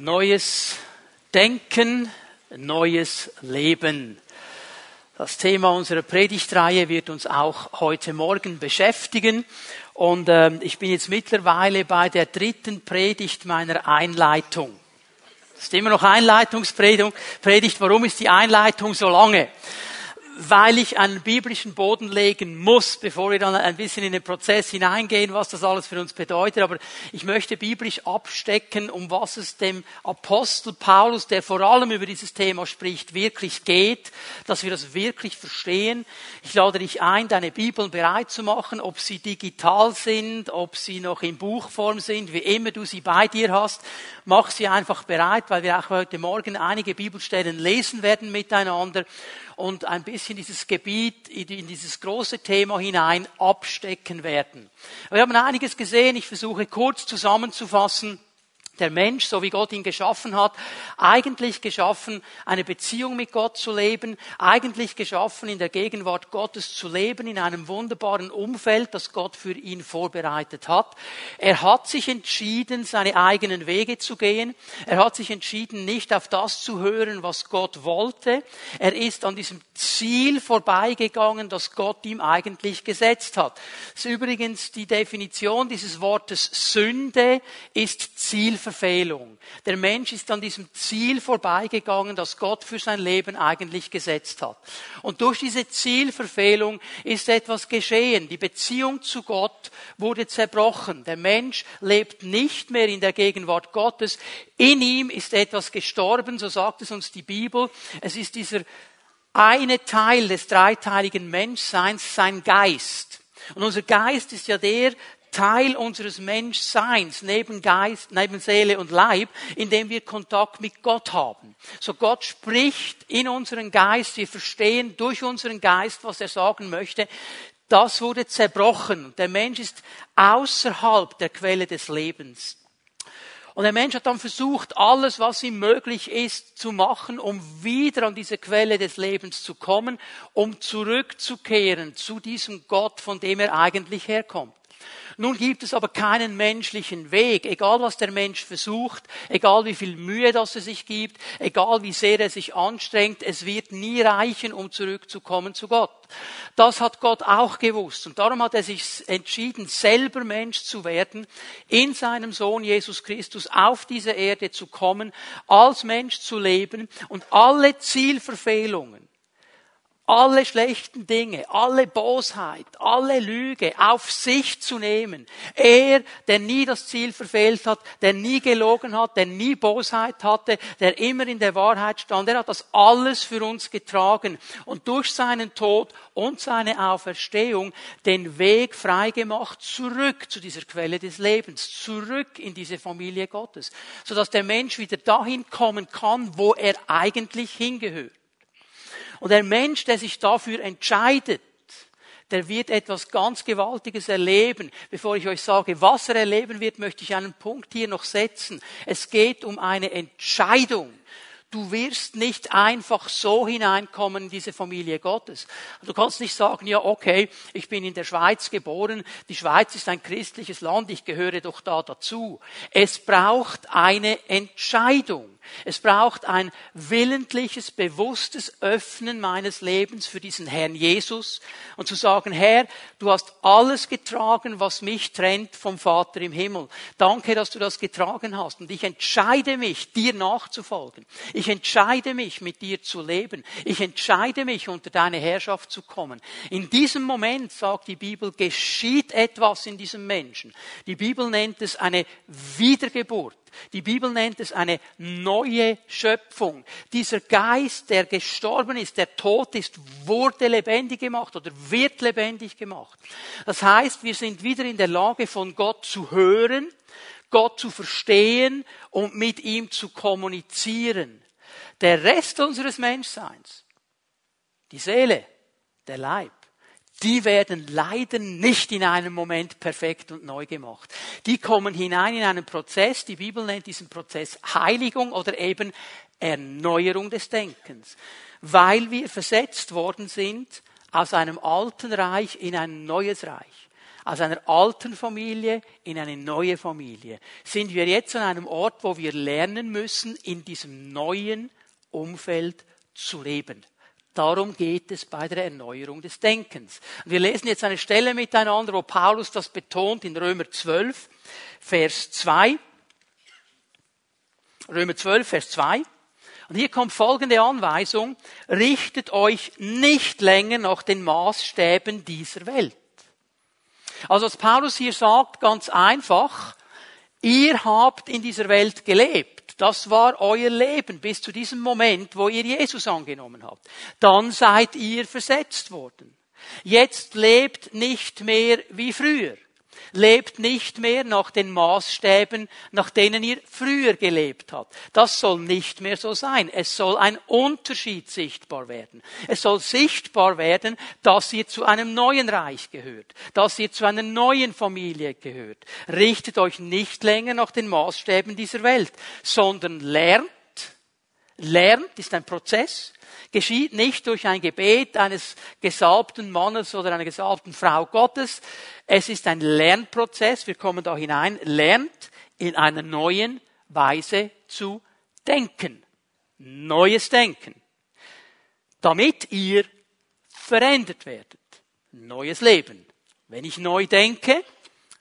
Neues Denken, neues Leben. Das Thema unserer Predigtreihe wird uns auch heute Morgen beschäftigen. Und äh, ich bin jetzt mittlerweile bei der dritten Predigt meiner Einleitung. Das ist immer noch Einleitungspredigt. Warum ist die Einleitung so lange? Weil ich einen biblischen Boden legen muss, bevor wir dann ein bisschen in den Prozess hineingehen, was das alles für uns bedeutet. Aber ich möchte biblisch abstecken, um was es dem Apostel Paulus, der vor allem über dieses Thema spricht, wirklich geht, dass wir das wirklich verstehen. Ich lade dich ein, deine Bibeln bereit zu machen, ob sie digital sind, ob sie noch in Buchform sind, wie immer du sie bei dir hast. Mach sie einfach bereit, weil wir auch heute Morgen einige Bibelstellen lesen werden miteinander und ein bisschen dieses Gebiet in dieses große Thema hinein abstecken werden. Wir haben einiges gesehen. Ich versuche kurz zusammenzufassen der Mensch, so wie Gott ihn geschaffen hat, eigentlich geschaffen, eine Beziehung mit Gott zu leben, eigentlich geschaffen, in der Gegenwart Gottes zu leben, in einem wunderbaren Umfeld, das Gott für ihn vorbereitet hat. Er hat sich entschieden, seine eigenen Wege zu gehen. Er hat sich entschieden, nicht auf das zu hören, was Gott wollte. Er ist an diesem Ziel vorbeigegangen, das Gott ihm eigentlich gesetzt hat. Das ist übrigens die Definition dieses Wortes Sünde ist Ziel Zielverfehlung. Der Mensch ist an diesem Ziel vorbeigegangen, das Gott für sein Leben eigentlich gesetzt hat. Und durch diese Zielverfehlung ist etwas geschehen. Die Beziehung zu Gott wurde zerbrochen. Der Mensch lebt nicht mehr in der Gegenwart Gottes. In ihm ist etwas gestorben, so sagt es uns die Bibel. Es ist dieser eine Teil des dreiteiligen Menschseins, sein Geist. Und unser Geist ist ja der, Teil unseres Menschseins neben Geist, neben Seele und Leib, indem wir Kontakt mit Gott haben. So Gott spricht in unseren Geist, wir verstehen durch unseren Geist, was er sagen möchte. Das wurde zerbrochen. Der Mensch ist außerhalb der Quelle des Lebens. Und der Mensch hat dann versucht, alles, was ihm möglich ist, zu machen, um wieder an diese Quelle des Lebens zu kommen, um zurückzukehren zu diesem Gott, von dem er eigentlich herkommt. Nun gibt es aber keinen menschlichen Weg, egal was der Mensch versucht, egal wie viel Mühe das er sich gibt, egal wie sehr er sich anstrengt, es wird nie reichen, um zurückzukommen zu Gott. Das hat Gott auch gewusst und darum hat er sich entschieden, selber Mensch zu werden, in seinem Sohn Jesus Christus auf diese Erde zu kommen, als Mensch zu leben und alle Zielverfehlungen, alle schlechten Dinge, alle Bosheit, alle Lüge auf sich zu nehmen. Er, der nie das Ziel verfehlt hat, der nie gelogen hat, der nie Bosheit hatte, der immer in der Wahrheit stand, er hat das alles für uns getragen und durch seinen Tod und seine Auferstehung den Weg freigemacht zurück zu dieser Quelle des Lebens, zurück in diese Familie Gottes, sodass der Mensch wieder dahin kommen kann, wo er eigentlich hingehört. Und der Mensch, der sich dafür entscheidet, der wird etwas ganz Gewaltiges erleben. Bevor ich euch sage, was er erleben wird, möchte ich einen Punkt hier noch setzen. Es geht um eine Entscheidung. Du wirst nicht einfach so hineinkommen in diese Familie Gottes. Du kannst nicht sagen, ja, okay, ich bin in der Schweiz geboren, die Schweiz ist ein christliches Land, ich gehöre doch da dazu. Es braucht eine Entscheidung. Es braucht ein willentliches, bewusstes Öffnen meines Lebens für diesen Herrn Jesus und zu sagen, Herr, du hast alles getragen, was mich trennt vom Vater im Himmel. Danke, dass du das getragen hast und ich entscheide mich, dir nachzufolgen. Ich entscheide mich, mit dir zu leben. Ich entscheide mich, unter deine Herrschaft zu kommen. In diesem Moment, sagt die Bibel, geschieht etwas in diesem Menschen. Die Bibel nennt es eine Wiedergeburt. Die Bibel nennt es eine neue Schöpfung. Dieser Geist, der gestorben ist, der tot ist, wurde lebendig gemacht oder wird lebendig gemacht. Das heißt, wir sind wieder in der Lage, von Gott zu hören, Gott zu verstehen und mit ihm zu kommunizieren. Der Rest unseres Menschseins, die Seele, der Leib, die werden leider nicht in einem Moment perfekt und neu gemacht. Die kommen hinein in einen Prozess, die Bibel nennt diesen Prozess Heiligung oder eben Erneuerung des Denkens, weil wir versetzt worden sind aus einem alten Reich in ein neues Reich aus einer alten Familie in eine neue Familie, sind wir jetzt an einem Ort, wo wir lernen müssen, in diesem neuen Umfeld zu leben. Darum geht es bei der Erneuerung des Denkens. Wir lesen jetzt eine Stelle miteinander, wo Paulus das betont in Römer 12, Vers 2. Römer 12, Vers 2. Und hier kommt folgende Anweisung. Richtet euch nicht länger nach den Maßstäben dieser Welt. Also was Paulus hier sagt, ganz einfach, ihr habt in dieser Welt gelebt. Das war euer Leben bis zu diesem Moment, wo ihr Jesus angenommen habt. Dann seid ihr versetzt worden. Jetzt lebt nicht mehr wie früher lebt nicht mehr nach den Maßstäben, nach denen ihr früher gelebt habt. Das soll nicht mehr so sein. Es soll ein Unterschied sichtbar werden. Es soll sichtbar werden, dass ihr zu einem neuen Reich gehört, dass ihr zu einer neuen Familie gehört. Richtet euch nicht länger nach den Maßstäben dieser Welt, sondern lernt, lernt ist ein Prozess, geschieht nicht durch ein Gebet eines gesalbten Mannes oder einer gesalbten Frau Gottes. Es ist ein Lernprozess. Wir kommen da hinein. Lernt in einer neuen Weise zu denken. Neues Denken. Damit ihr verändert werdet. Neues Leben. Wenn ich neu denke,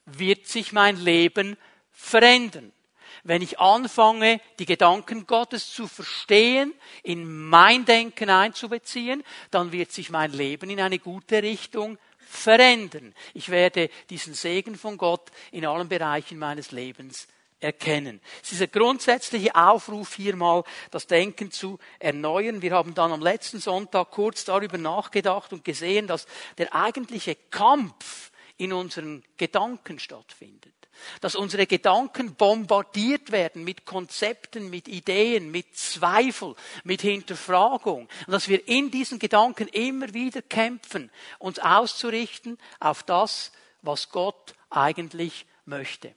wird sich mein Leben verändern wenn ich anfange, die Gedanken Gottes zu verstehen, in mein Denken einzubeziehen, dann wird sich mein Leben in eine gute Richtung verändern. Ich werde diesen Segen von Gott in allen Bereichen meines Lebens erkennen. Es ist ein grundsätzlicher Aufruf hier mal, das Denken zu erneuern. Wir haben dann am letzten Sonntag kurz darüber nachgedacht und gesehen, dass der eigentliche Kampf in unseren Gedanken stattfindet dass unsere Gedanken bombardiert werden mit Konzepten, mit Ideen, mit Zweifel, mit Hinterfragung und dass wir in diesen Gedanken immer wieder kämpfen, uns auszurichten auf das, was Gott eigentlich möchte.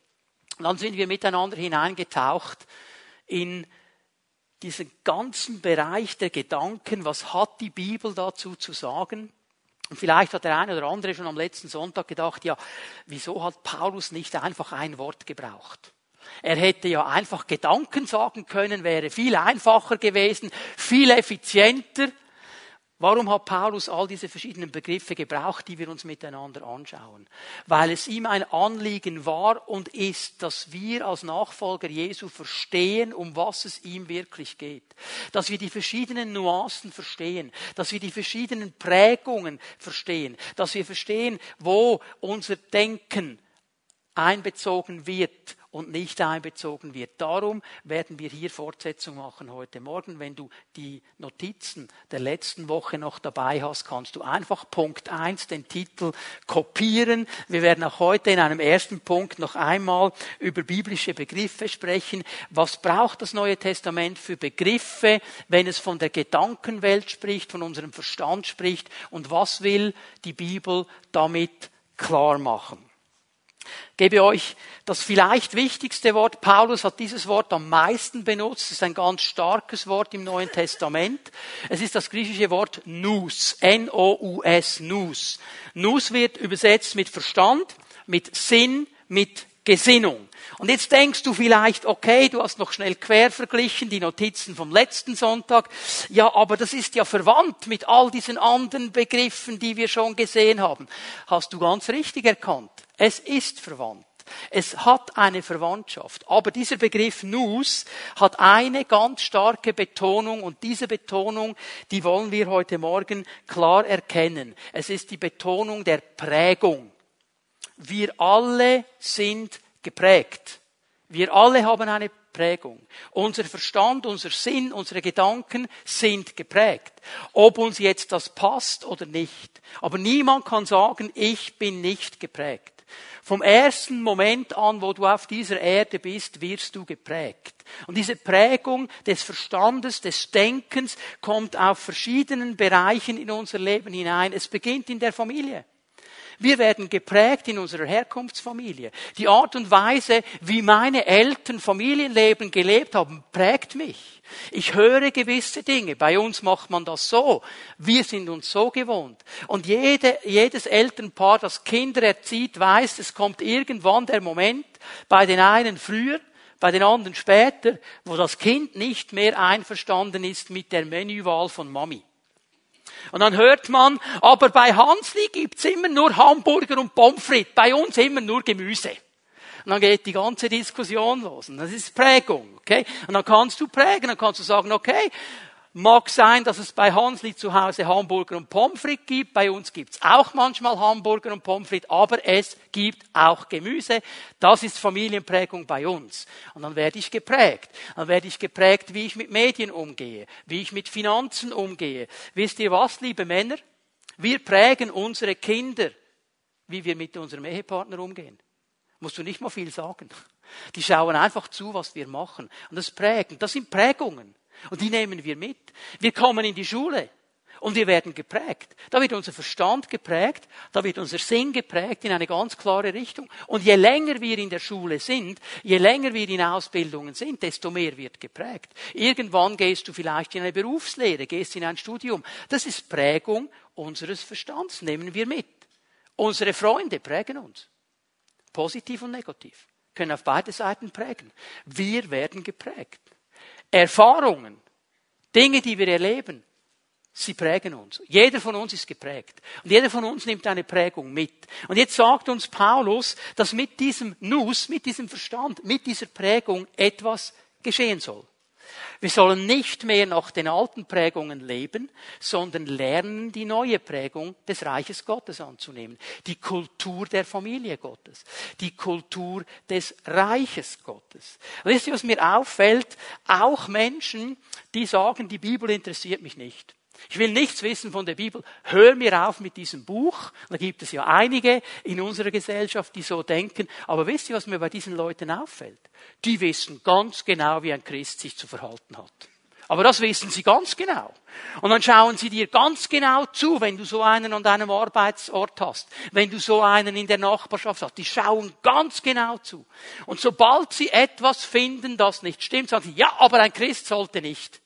Und dann sind wir miteinander hineingetaucht in diesen ganzen Bereich der Gedanken, was hat die Bibel dazu zu sagen? Und vielleicht hat der eine oder andere schon am letzten Sonntag gedacht, ja, wieso hat Paulus nicht einfach ein Wort gebraucht? Er hätte ja einfach Gedanken sagen können, wäre viel einfacher gewesen, viel effizienter. Warum hat Paulus all diese verschiedenen Begriffe gebraucht, die wir uns miteinander anschauen? Weil es ihm ein Anliegen war und ist, dass wir als Nachfolger Jesu verstehen, um was es ihm wirklich geht. Dass wir die verschiedenen Nuancen verstehen, dass wir die verschiedenen Prägungen verstehen, dass wir verstehen, wo unser Denken einbezogen wird und nicht einbezogen wird. Darum werden wir hier Fortsetzung machen heute Morgen. Wenn du die Notizen der letzten Woche noch dabei hast, kannst du einfach Punkt 1 den Titel kopieren. Wir werden auch heute in einem ersten Punkt noch einmal über biblische Begriffe sprechen. Was braucht das Neue Testament für Begriffe, wenn es von der Gedankenwelt spricht, von unserem Verstand spricht und was will die Bibel damit klar machen? Gebe euch das vielleicht wichtigste Wort. Paulus hat dieses Wort am meisten benutzt. Es ist ein ganz starkes Wort im Neuen Testament. Es ist das griechische Wort nous. N-O-U-S, nous. Nous wird übersetzt mit Verstand, mit Sinn, mit Gesinnung. Und jetzt denkst du vielleicht, okay, du hast noch schnell quer verglichen, die Notizen vom letzten Sonntag. Ja, aber das ist ja verwandt mit all diesen anderen Begriffen, die wir schon gesehen haben. Hast du ganz richtig erkannt. Es ist verwandt. Es hat eine Verwandtschaft. Aber dieser Begriff Nus hat eine ganz starke Betonung und diese Betonung, die wollen wir heute Morgen klar erkennen. Es ist die Betonung der Prägung. Wir alle sind geprägt. Wir alle haben eine Prägung. Unser Verstand, unser Sinn, unsere Gedanken sind geprägt. Ob uns jetzt das passt oder nicht. Aber niemand kann sagen, ich bin nicht geprägt. Vom ersten Moment an, wo du auf dieser Erde bist, wirst du geprägt. Und diese Prägung des Verstandes, des Denkens kommt auf verschiedenen Bereichen in unser Leben hinein. Es beginnt in der Familie. Wir werden geprägt in unserer Herkunftsfamilie. Die Art und Weise, wie meine Eltern Familienleben gelebt haben, prägt mich. Ich höre gewisse Dinge. Bei uns macht man das so. Wir sind uns so gewohnt. Und jede, jedes Elternpaar, das Kinder erzieht, weiß, es kommt irgendwann der Moment, bei den einen früher, bei den anderen später, wo das Kind nicht mehr einverstanden ist mit der Menüwahl von Mami. Und dann hört man, aber bei Hansli gibt's immer nur Hamburger und Pommes frites, bei uns immer nur Gemüse. Und dann geht die ganze Diskussion los. Und das ist Prägung, okay? Und dann kannst du prägen, dann kannst du sagen, okay, Mag sein, dass es bei Hansli zu Hause Hamburger und Pommes frites gibt. Bei uns gibt's auch manchmal Hamburger und Pommes frites, aber es gibt auch Gemüse. Das ist Familienprägung bei uns. Und dann werde ich geprägt. Dann werde ich geprägt, wie ich mit Medien umgehe, wie ich mit Finanzen umgehe. Wisst ihr was, liebe Männer? Wir prägen unsere Kinder, wie wir mit unserem Ehepartner umgehen. Musst du nicht mal viel sagen. Die schauen einfach zu, was wir machen. Und das prägen. Das sind Prägungen. Und die nehmen wir mit. Wir kommen in die Schule und wir werden geprägt. Da wird unser Verstand geprägt, da wird unser Sinn geprägt in eine ganz klare Richtung. Und je länger wir in der Schule sind, je länger wir in Ausbildungen sind, desto mehr wird geprägt. Irgendwann gehst du vielleicht in eine Berufslehre, gehst in ein Studium. Das ist Prägung unseres Verstands, nehmen wir mit. Unsere Freunde prägen uns. Positiv und negativ. Können auf beide Seiten prägen. Wir werden geprägt. Erfahrungen, Dinge, die wir erleben, sie prägen uns. Jeder von uns ist geprägt. Und jeder von uns nimmt eine Prägung mit. Und jetzt sagt uns Paulus, dass mit diesem Nus, mit diesem Verstand, mit dieser Prägung etwas geschehen soll. Wir sollen nicht mehr nach den alten Prägungen leben, sondern lernen, die neue Prägung des Reiches Gottes anzunehmen. Die Kultur der Familie Gottes. Die Kultur des Reiches Gottes. Wisst ihr, was mir auffällt? Auch Menschen, die sagen, die Bibel interessiert mich nicht. Ich will nichts wissen von der Bibel. Hör mir auf mit diesem Buch. Da gibt es ja einige in unserer Gesellschaft, die so denken. Aber wisst ihr, was mir bei diesen Leuten auffällt? Die wissen ganz genau, wie ein Christ sich zu verhalten hat. Aber das wissen sie ganz genau. Und dann schauen sie dir ganz genau zu, wenn du so einen an deinem Arbeitsort hast, wenn du so einen in der Nachbarschaft hast. Die schauen ganz genau zu. Und sobald sie etwas finden, das nicht stimmt, sagen sie, ja, aber ein Christ sollte nicht.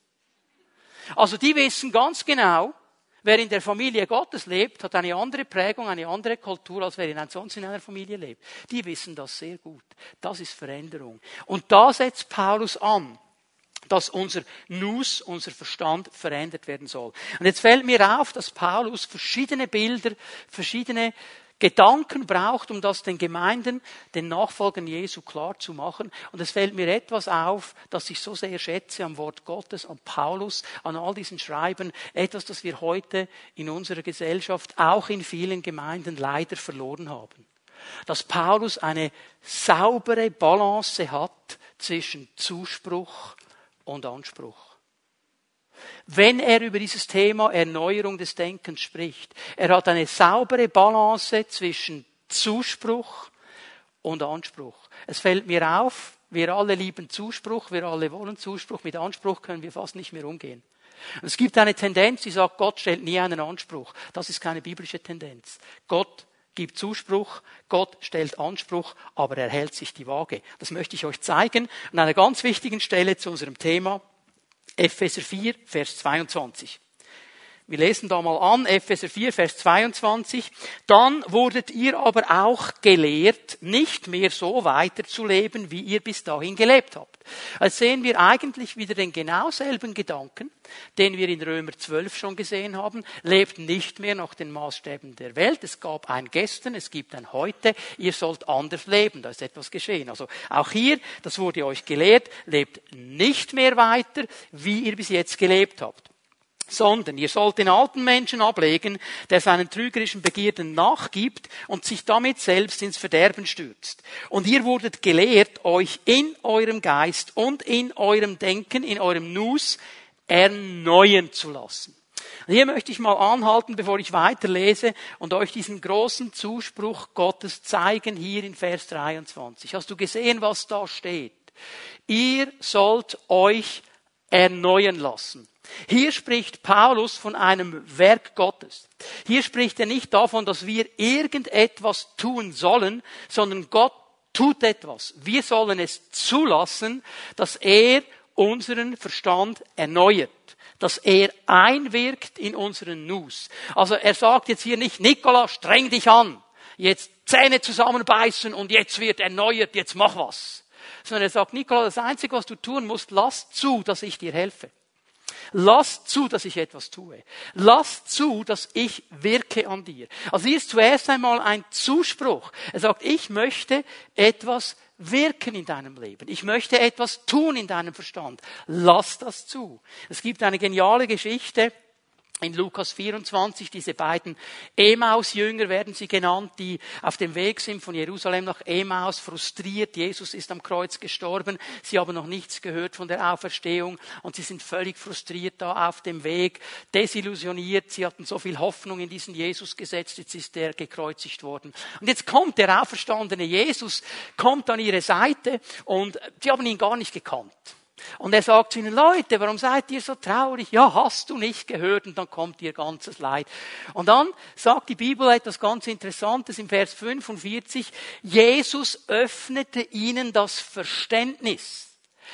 Also die wissen ganz genau, wer in der Familie Gottes lebt, hat eine andere Prägung, eine andere Kultur, als wer in sonst in einer Familie lebt. Die wissen das sehr gut. Das ist Veränderung. Und da setzt Paulus an dass unser Nus, unser Verstand verändert werden soll. Und jetzt fällt mir auf, dass Paulus verschiedene Bilder, verschiedene Gedanken braucht, um das den Gemeinden, den Nachfolgern Jesu klar zu machen. Und es fällt mir etwas auf, das ich so sehr schätze am Wort Gottes, an Paulus, an all diesen Schreiben, etwas, das wir heute in unserer Gesellschaft, auch in vielen Gemeinden leider verloren haben. Dass Paulus eine saubere Balance hat zwischen Zuspruch und Anspruch wenn er über dieses Thema Erneuerung des Denkens spricht. Er hat eine saubere Balance zwischen Zuspruch und Anspruch. Es fällt mir auf, wir alle lieben Zuspruch, wir alle wollen Zuspruch, mit Anspruch können wir fast nicht mehr umgehen. es gibt eine Tendenz, die sagt, Gott stellt nie einen Anspruch. Das ist keine biblische Tendenz. Gott gibt Zuspruch, Gott stellt Anspruch, aber er hält sich die Waage. Das möchte ich euch zeigen an einer ganz wichtigen Stelle zu unserem Thema. Epheser 4, Vers 22. Wir lesen da mal an, Epheser 4, Vers 22. Dann wurdet ihr aber auch gelehrt, nicht mehr so weiterzuleben, wie ihr bis dahin gelebt habt. Als sehen wir eigentlich wieder den genau selben Gedanken, den wir in Römer 12 schon gesehen haben. Lebt nicht mehr nach den Maßstäben der Welt. Es gab ein Gestern, es gibt ein Heute. Ihr sollt anders leben. Da ist etwas geschehen. Also auch hier, das wurde euch gelehrt, lebt nicht mehr weiter, wie ihr bis jetzt gelebt habt sondern ihr sollt den alten Menschen ablegen, der seinen trügerischen Begierden nachgibt und sich damit selbst ins Verderben stürzt. Und ihr wurdet gelehrt, euch in eurem Geist und in eurem Denken, in eurem Nus erneuern zu lassen. Und hier möchte ich mal anhalten, bevor ich weiterlese und euch diesen großen Zuspruch Gottes zeigen, hier in Vers 23. Hast du gesehen, was da steht? Ihr sollt euch erneuern lassen. Hier spricht Paulus von einem Werk Gottes. Hier spricht er nicht davon, dass wir irgendetwas tun sollen, sondern Gott tut etwas. Wir sollen es zulassen, dass er unseren Verstand erneuert dass er einwirkt in unseren Nus. Also er sagt jetzt hier nicht, Nikola, streng dich an, jetzt Zähne zusammenbeißen und jetzt wird erneuert, jetzt mach was. Sondern er sagt, Nikola, das Einzige, was du tun musst, lass zu, dass ich dir helfe. Lass zu, dass ich etwas tue. Lass zu, dass ich wirke an dir. Also hier ist zuerst einmal ein Zuspruch. Er sagt, ich möchte etwas wirken in deinem Leben. Ich möchte etwas tun in deinem Verstand. Lass das zu. Es gibt eine geniale Geschichte in Lukas 24, diese beiden Emaus-Jünger werden sie genannt, die auf dem Weg sind von Jerusalem nach Emaus, frustriert. Jesus ist am Kreuz gestorben. Sie haben noch nichts gehört von der Auferstehung und sie sind völlig frustriert da auf dem Weg, desillusioniert. Sie hatten so viel Hoffnung in diesen Jesus gesetzt. Jetzt ist er gekreuzigt worden. Und jetzt kommt der auferstandene Jesus, kommt an ihre Seite und sie haben ihn gar nicht gekannt. Und er sagt zu ihnen, Leute, warum seid ihr so traurig? Ja, hast du nicht gehört und dann kommt ihr ganzes Leid. Und dann sagt die Bibel etwas ganz Interessantes im Vers 45. Jesus öffnete ihnen das Verständnis.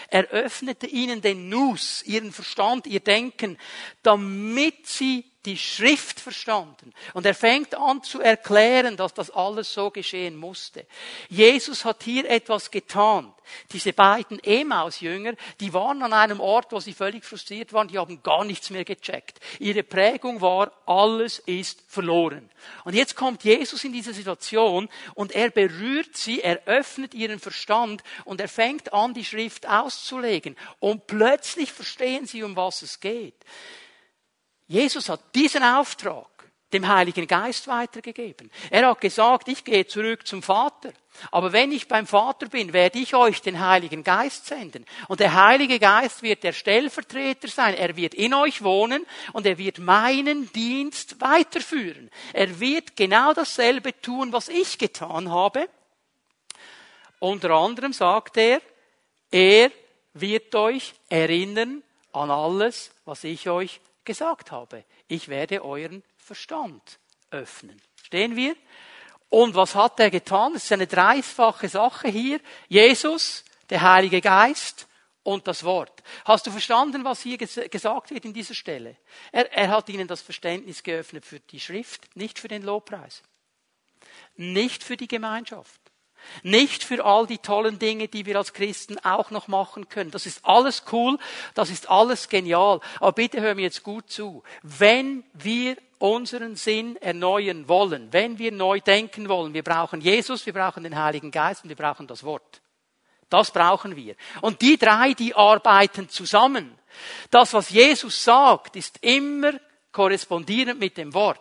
Er öffnete ihnen den Nus, ihren Verstand, ihr Denken, damit sie die Schrift verstanden. Und er fängt an zu erklären, dass das alles so geschehen musste. Jesus hat hier etwas getan. Diese beiden Emaus-Jünger, die waren an einem Ort, wo sie völlig frustriert waren, die haben gar nichts mehr gecheckt. Ihre Prägung war, alles ist verloren. Und jetzt kommt Jesus in diese Situation und er berührt sie, er öffnet ihren Verstand und er fängt an, die Schrift auszulegen. Und plötzlich verstehen sie, um was es geht. Jesus hat diesen Auftrag dem Heiligen Geist weitergegeben. Er hat gesagt, ich gehe zurück zum Vater. Aber wenn ich beim Vater bin, werde ich euch den Heiligen Geist senden. Und der Heilige Geist wird der Stellvertreter sein. Er wird in euch wohnen und er wird meinen Dienst weiterführen. Er wird genau dasselbe tun, was ich getan habe. Unter anderem sagt er, er wird euch erinnern an alles, was ich euch gesagt habe. Ich werde euren Verstand öffnen. Stehen wir? Und was hat er getan? Das ist eine dreifache Sache hier. Jesus, der Heilige Geist und das Wort. Hast du verstanden, was hier gesagt wird in dieser Stelle? Er, er hat ihnen das Verständnis geöffnet für die Schrift, nicht für den Lobpreis, nicht für die Gemeinschaft. Nicht für all die tollen Dinge, die wir als Christen auch noch machen können. Das ist alles cool, das ist alles genial. Aber bitte hör mir jetzt gut zu. Wenn wir unseren Sinn erneuern wollen, wenn wir neu denken wollen, wir brauchen Jesus, wir brauchen den Heiligen Geist und wir brauchen das Wort. Das brauchen wir. Und die drei, die arbeiten zusammen. Das, was Jesus sagt, ist immer korrespondierend mit dem Wort.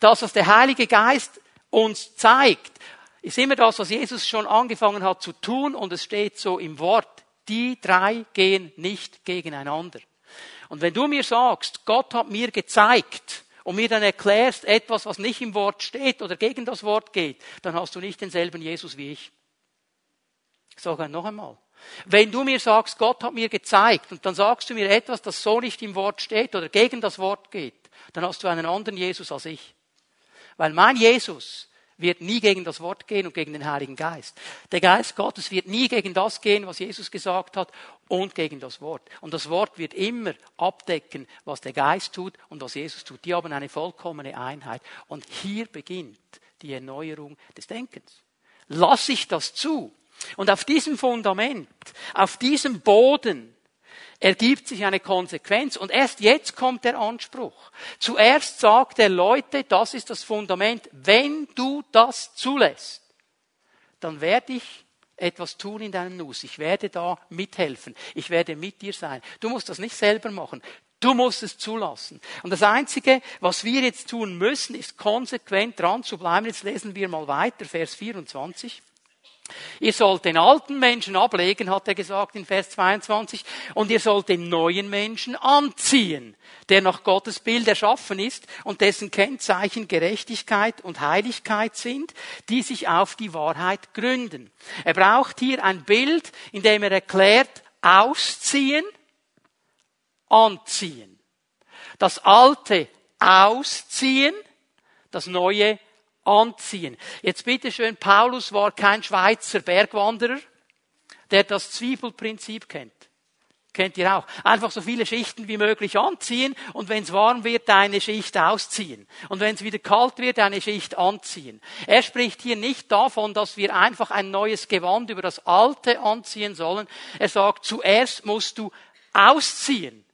Das, was der Heilige Geist uns zeigt, ist immer das, was Jesus schon angefangen hat zu tun und es steht so im Wort. Die drei gehen nicht gegeneinander. Und wenn du mir sagst, Gott hat mir gezeigt und mir dann erklärst etwas, was nicht im Wort steht oder gegen das Wort geht, dann hast du nicht denselben Jesus wie ich. Ich sage noch einmal. Wenn du mir sagst, Gott hat mir gezeigt und dann sagst du mir etwas, das so nicht im Wort steht oder gegen das Wort geht, dann hast du einen anderen Jesus als ich. Weil mein Jesus wird nie gegen das Wort gehen und gegen den Heiligen Geist. Der Geist Gottes wird nie gegen das gehen, was Jesus gesagt hat und gegen das Wort. Und das Wort wird immer abdecken, was der Geist tut und was Jesus tut. Die haben eine vollkommene Einheit. Und hier beginnt die Erneuerung des Denkens. Lass ich das zu? Und auf diesem Fundament, auf diesem Boden ergibt sich eine Konsequenz und erst jetzt kommt der Anspruch. Zuerst sagt er Leute, das ist das Fundament, wenn du das zulässt, dann werde ich etwas tun in deinem Nuss. Ich werde da mithelfen. Ich werde mit dir sein. Du musst das nicht selber machen. Du musst es zulassen. Und das Einzige, was wir jetzt tun müssen, ist konsequent dran zu bleiben. Jetzt lesen wir mal weiter, Vers 24. Ihr sollt den alten Menschen ablegen, hat er gesagt in Vers 22, und ihr sollt den neuen Menschen anziehen, der nach Gottes Bild erschaffen ist und dessen Kennzeichen Gerechtigkeit und Heiligkeit sind, die sich auf die Wahrheit gründen. Er braucht hier ein Bild, in dem er erklärt, ausziehen, anziehen. Das Alte ausziehen, das Neue. Jetzt bitte schön, Paulus war kein Schweizer Bergwanderer, der das Zwiebelprinzip kennt. Kennt ihr auch? Einfach so viele Schichten wie möglich anziehen und wenn es warm wird, eine Schicht ausziehen. Und wenn es wieder kalt wird, eine Schicht anziehen. Er spricht hier nicht davon, dass wir einfach ein neues Gewand über das alte anziehen sollen. Er sagt, zuerst musst du ausziehen.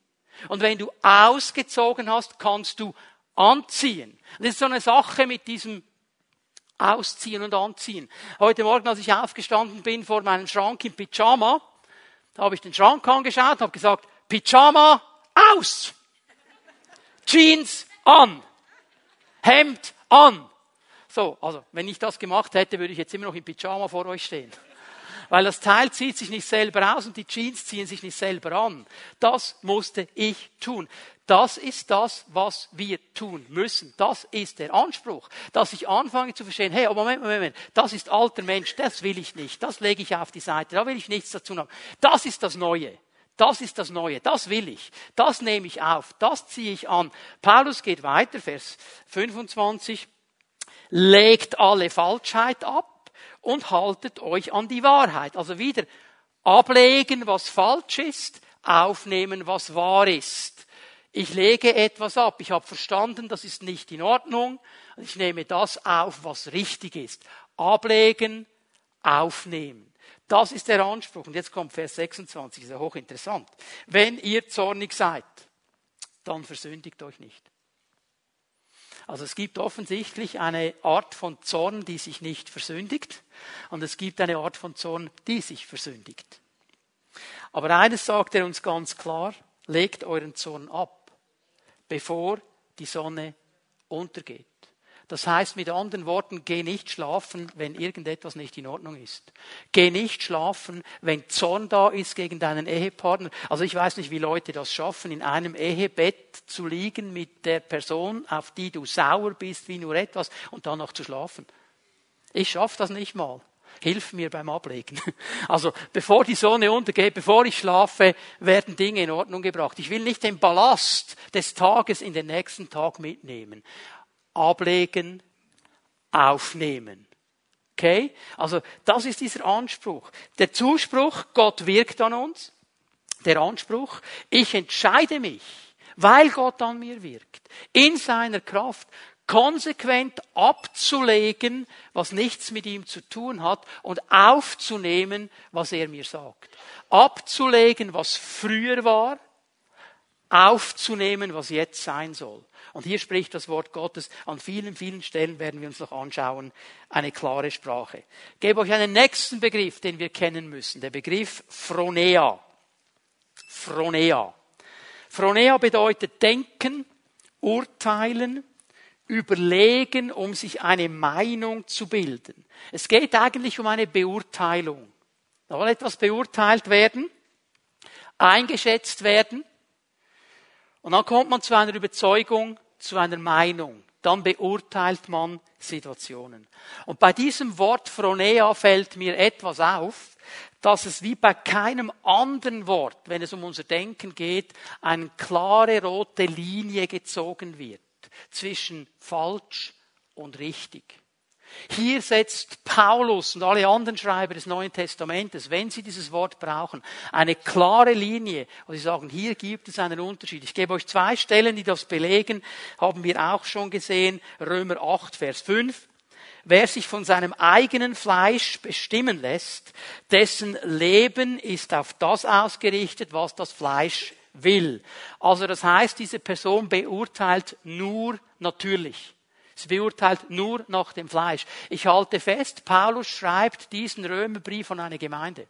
Und wenn du ausgezogen hast, kannst du anziehen. Das ist so eine Sache mit diesem Ausziehen und Anziehen. Heute Morgen, als ich aufgestanden bin vor meinem Schrank im Pyjama, da habe ich den Schrank angeschaut und habe gesagt, Pyjama aus, Jeans an, Hemd an. So, also wenn ich das gemacht hätte, würde ich jetzt immer noch im Pyjama vor euch stehen. Weil das Teil zieht sich nicht selber aus und die Jeans ziehen sich nicht selber an. Das musste ich tun. Das ist das, was wir tun müssen. Das ist der Anspruch, dass ich anfange zu verstehen, hey, Moment, Moment, Moment, das ist alter Mensch, das will ich nicht, das lege ich auf die Seite, da will ich nichts dazu haben. Das ist das Neue. Das ist das Neue, das will ich, das nehme ich auf, das ziehe ich an. Paulus geht weiter, Vers 25, legt alle Falschheit ab und haltet euch an die Wahrheit. Also wieder ablegen, was falsch ist, aufnehmen, was wahr ist. Ich lege etwas ab. Ich habe verstanden, das ist nicht in Ordnung. Ich nehme das auf, was richtig ist. Ablegen, aufnehmen. Das ist der Anspruch. Und jetzt kommt Vers 26, ist ja hochinteressant. Wenn ihr zornig seid, dann versündigt euch nicht. Also es gibt offensichtlich eine Art von Zorn, die sich nicht versündigt. Und es gibt eine Art von Zorn, die sich versündigt. Aber eines sagt er uns ganz klar, legt euren Zorn ab bevor die Sonne untergeht. Das heißt mit anderen Worten, geh nicht schlafen, wenn irgendetwas nicht in Ordnung ist. Geh nicht schlafen, wenn Zorn da ist gegen deinen Ehepartner. Also ich weiß nicht, wie Leute das schaffen, in einem Ehebett zu liegen mit der Person, auf die du sauer bist, wie nur etwas, und dann noch zu schlafen. Ich schaffe das nicht mal. Hilf mir beim Ablegen. Also bevor die Sonne untergeht, bevor ich schlafe, werden Dinge in Ordnung gebracht. Ich will nicht den Ballast des Tages in den nächsten Tag mitnehmen. Ablegen, aufnehmen. Okay? Also das ist dieser Anspruch. Der Zuspruch, Gott wirkt an uns. Der Anspruch, ich entscheide mich, weil Gott an mir wirkt, in seiner Kraft, konsequent abzulegen, was nichts mit ihm zu tun hat und aufzunehmen, was er mir sagt. Abzulegen, was früher war, aufzunehmen, was jetzt sein soll. Und hier spricht das Wort Gottes. An vielen, vielen Stellen werden wir uns noch anschauen. Eine klare Sprache. Ich gebe euch einen nächsten Begriff, den wir kennen müssen. Der Begriff Phronea. Phronea. Phronea bedeutet denken, urteilen, überlegen, um sich eine Meinung zu bilden. Es geht eigentlich um eine Beurteilung. Da soll etwas beurteilt werden, eingeschätzt werden, und dann kommt man zu einer Überzeugung, zu einer Meinung. Dann beurteilt man Situationen. Und bei diesem Wort Phronea fällt mir etwas auf, dass es wie bei keinem anderen Wort, wenn es um unser Denken geht, eine klare rote Linie gezogen wird zwischen falsch und richtig. Hier setzt Paulus und alle anderen Schreiber des Neuen Testamentes, wenn sie dieses Wort brauchen, eine klare Linie, wo sie sagen, hier gibt es einen Unterschied. Ich gebe euch zwei Stellen, die das belegen, haben wir auch schon gesehen, Römer 8, Vers 5. Wer sich von seinem eigenen Fleisch bestimmen lässt, dessen Leben ist auf das ausgerichtet, was das Fleisch will. Also das heißt, diese Person beurteilt nur natürlich. Sie beurteilt nur nach dem Fleisch. Ich halte fest, Paulus schreibt diesen Römerbrief an eine Gemeinde.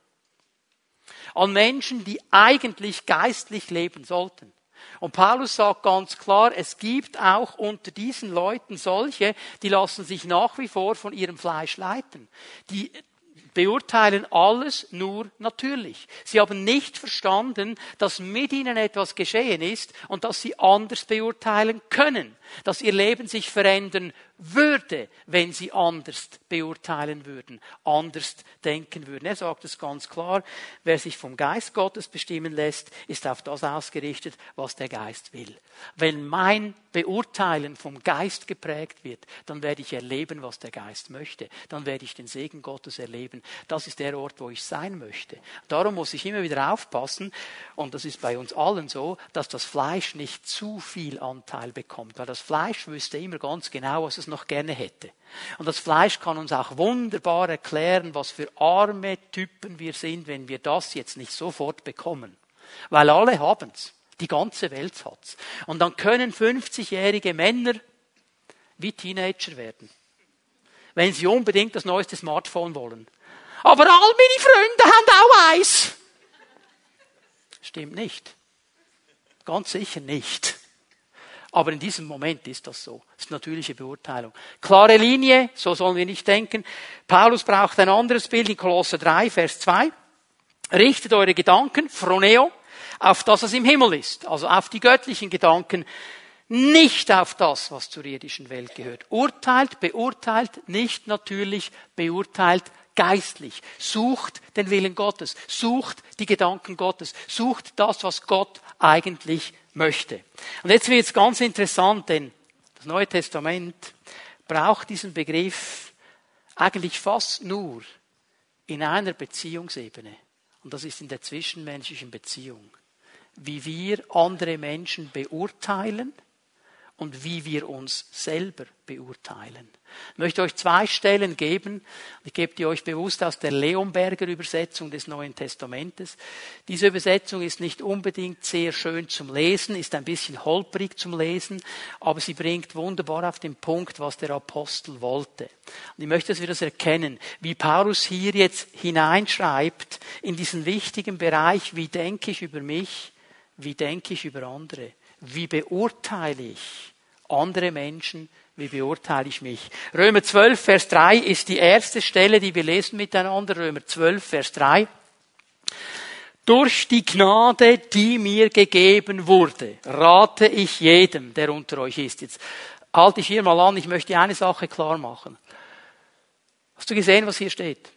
An Menschen, die eigentlich geistlich leben sollten. Und Paulus sagt ganz klar, es gibt auch unter diesen Leuten solche, die lassen sich nach wie vor von ihrem Fleisch leiten. Die beurteilen alles nur natürlich. Sie haben nicht verstanden, dass mit ihnen etwas geschehen ist und dass sie anders beurteilen können, dass ihr Leben sich verändern würde, wenn sie anders beurteilen würden, anders denken würden. Er sagt es ganz klar, wer sich vom Geist Gottes bestimmen lässt, ist auf das ausgerichtet, was der Geist will. Wenn mein Beurteilen vom Geist geprägt wird, dann werde ich erleben, was der Geist möchte. Dann werde ich den Segen Gottes erleben. Das ist der Ort, wo ich sein möchte. Darum muss ich immer wieder aufpassen, und das ist bei uns allen so, dass das Fleisch nicht zu viel Anteil bekommt, weil das Fleisch wüsste immer ganz genau, was es noch gerne hätte. Und das Fleisch kann uns auch wunderbar erklären, was für arme Typen wir sind, wenn wir das jetzt nicht sofort bekommen. Weil alle haben's. Die ganze Welt hat's. Und dann können 50-jährige Männer wie Teenager werden. Wenn sie unbedingt das neueste Smartphone wollen. Aber all meine Freunde haben auch eins. Stimmt nicht. Ganz sicher nicht. Aber in diesem Moment ist das so. Das ist natürliche Beurteilung. Klare Linie, so sollen wir nicht denken. Paulus braucht ein anderes Bild in Kolosse 3, Vers 2. Richtet eure Gedanken, Phroneo, auf das, was im Himmel ist. Also auf die göttlichen Gedanken, nicht auf das, was zur irdischen Welt gehört. Urteilt, beurteilt, nicht natürlich, beurteilt geistlich. Sucht den Willen Gottes, sucht die Gedanken Gottes, sucht das, was Gott eigentlich möchte. Und jetzt wird es ganz interessant, denn das Neue Testament braucht diesen Begriff eigentlich fast nur in einer Beziehungsebene. Und das ist in der zwischenmenschlichen Beziehung. Wie wir andere Menschen beurteilen und wie wir uns selber beurteilen. Ich möchte euch zwei Stellen geben. Ich gebe die euch bewusst aus der Leonberger Übersetzung des Neuen Testamentes. Diese Übersetzung ist nicht unbedingt sehr schön zum Lesen, ist ein bisschen holprig zum Lesen, aber sie bringt wunderbar auf den Punkt, was der Apostel wollte. Und ich möchte, dass wir das erkennen, wie Paulus hier jetzt hineinschreibt in diesen wichtigen Bereich, wie denke ich über mich, wie denke ich über andere. Wie beurteile ich andere Menschen? Wie beurteile ich mich? Römer 12, Vers 3 ist die erste Stelle, die wir lesen miteinander. Römer 12, Vers 3. Durch die Gnade, die mir gegeben wurde, rate ich jedem, der unter euch ist. Jetzt halte ich hier mal an, ich möchte eine Sache klar machen. Hast du gesehen, was hier steht?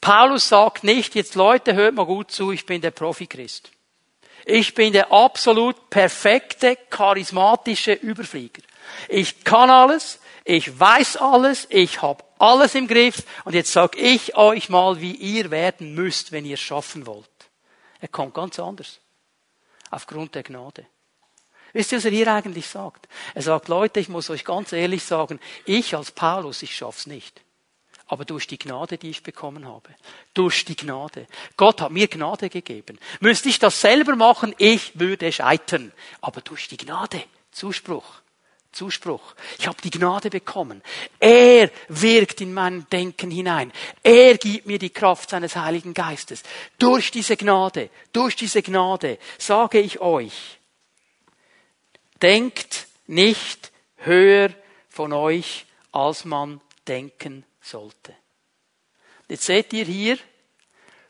Paulus sagt nicht, jetzt Leute, hört mal gut zu, ich bin der Profi-Christ. Ich bin der absolut perfekte, charismatische Überflieger. Ich kann alles, ich weiß alles, ich habe alles im Griff und jetzt sage ich euch mal, wie ihr werden müsst, wenn ihr es schaffen wollt. Er kommt ganz anders. Aufgrund der Gnade. Wisst ihr, was er hier eigentlich sagt? Er sagt, Leute, ich muss euch ganz ehrlich sagen, ich als Paulus, ich schaff's nicht aber durch die Gnade, die ich bekommen habe. Durch die Gnade. Gott hat mir Gnade gegeben. Müsste ich das selber machen, ich würde scheitern. Aber durch die Gnade. Zuspruch. Zuspruch. Ich habe die Gnade bekommen. Er wirkt in mein Denken hinein. Er gibt mir die Kraft seines Heiligen Geistes. Durch diese Gnade, durch diese Gnade sage ich euch, denkt nicht höher von euch, als man denken sollte. Jetzt seht ihr hier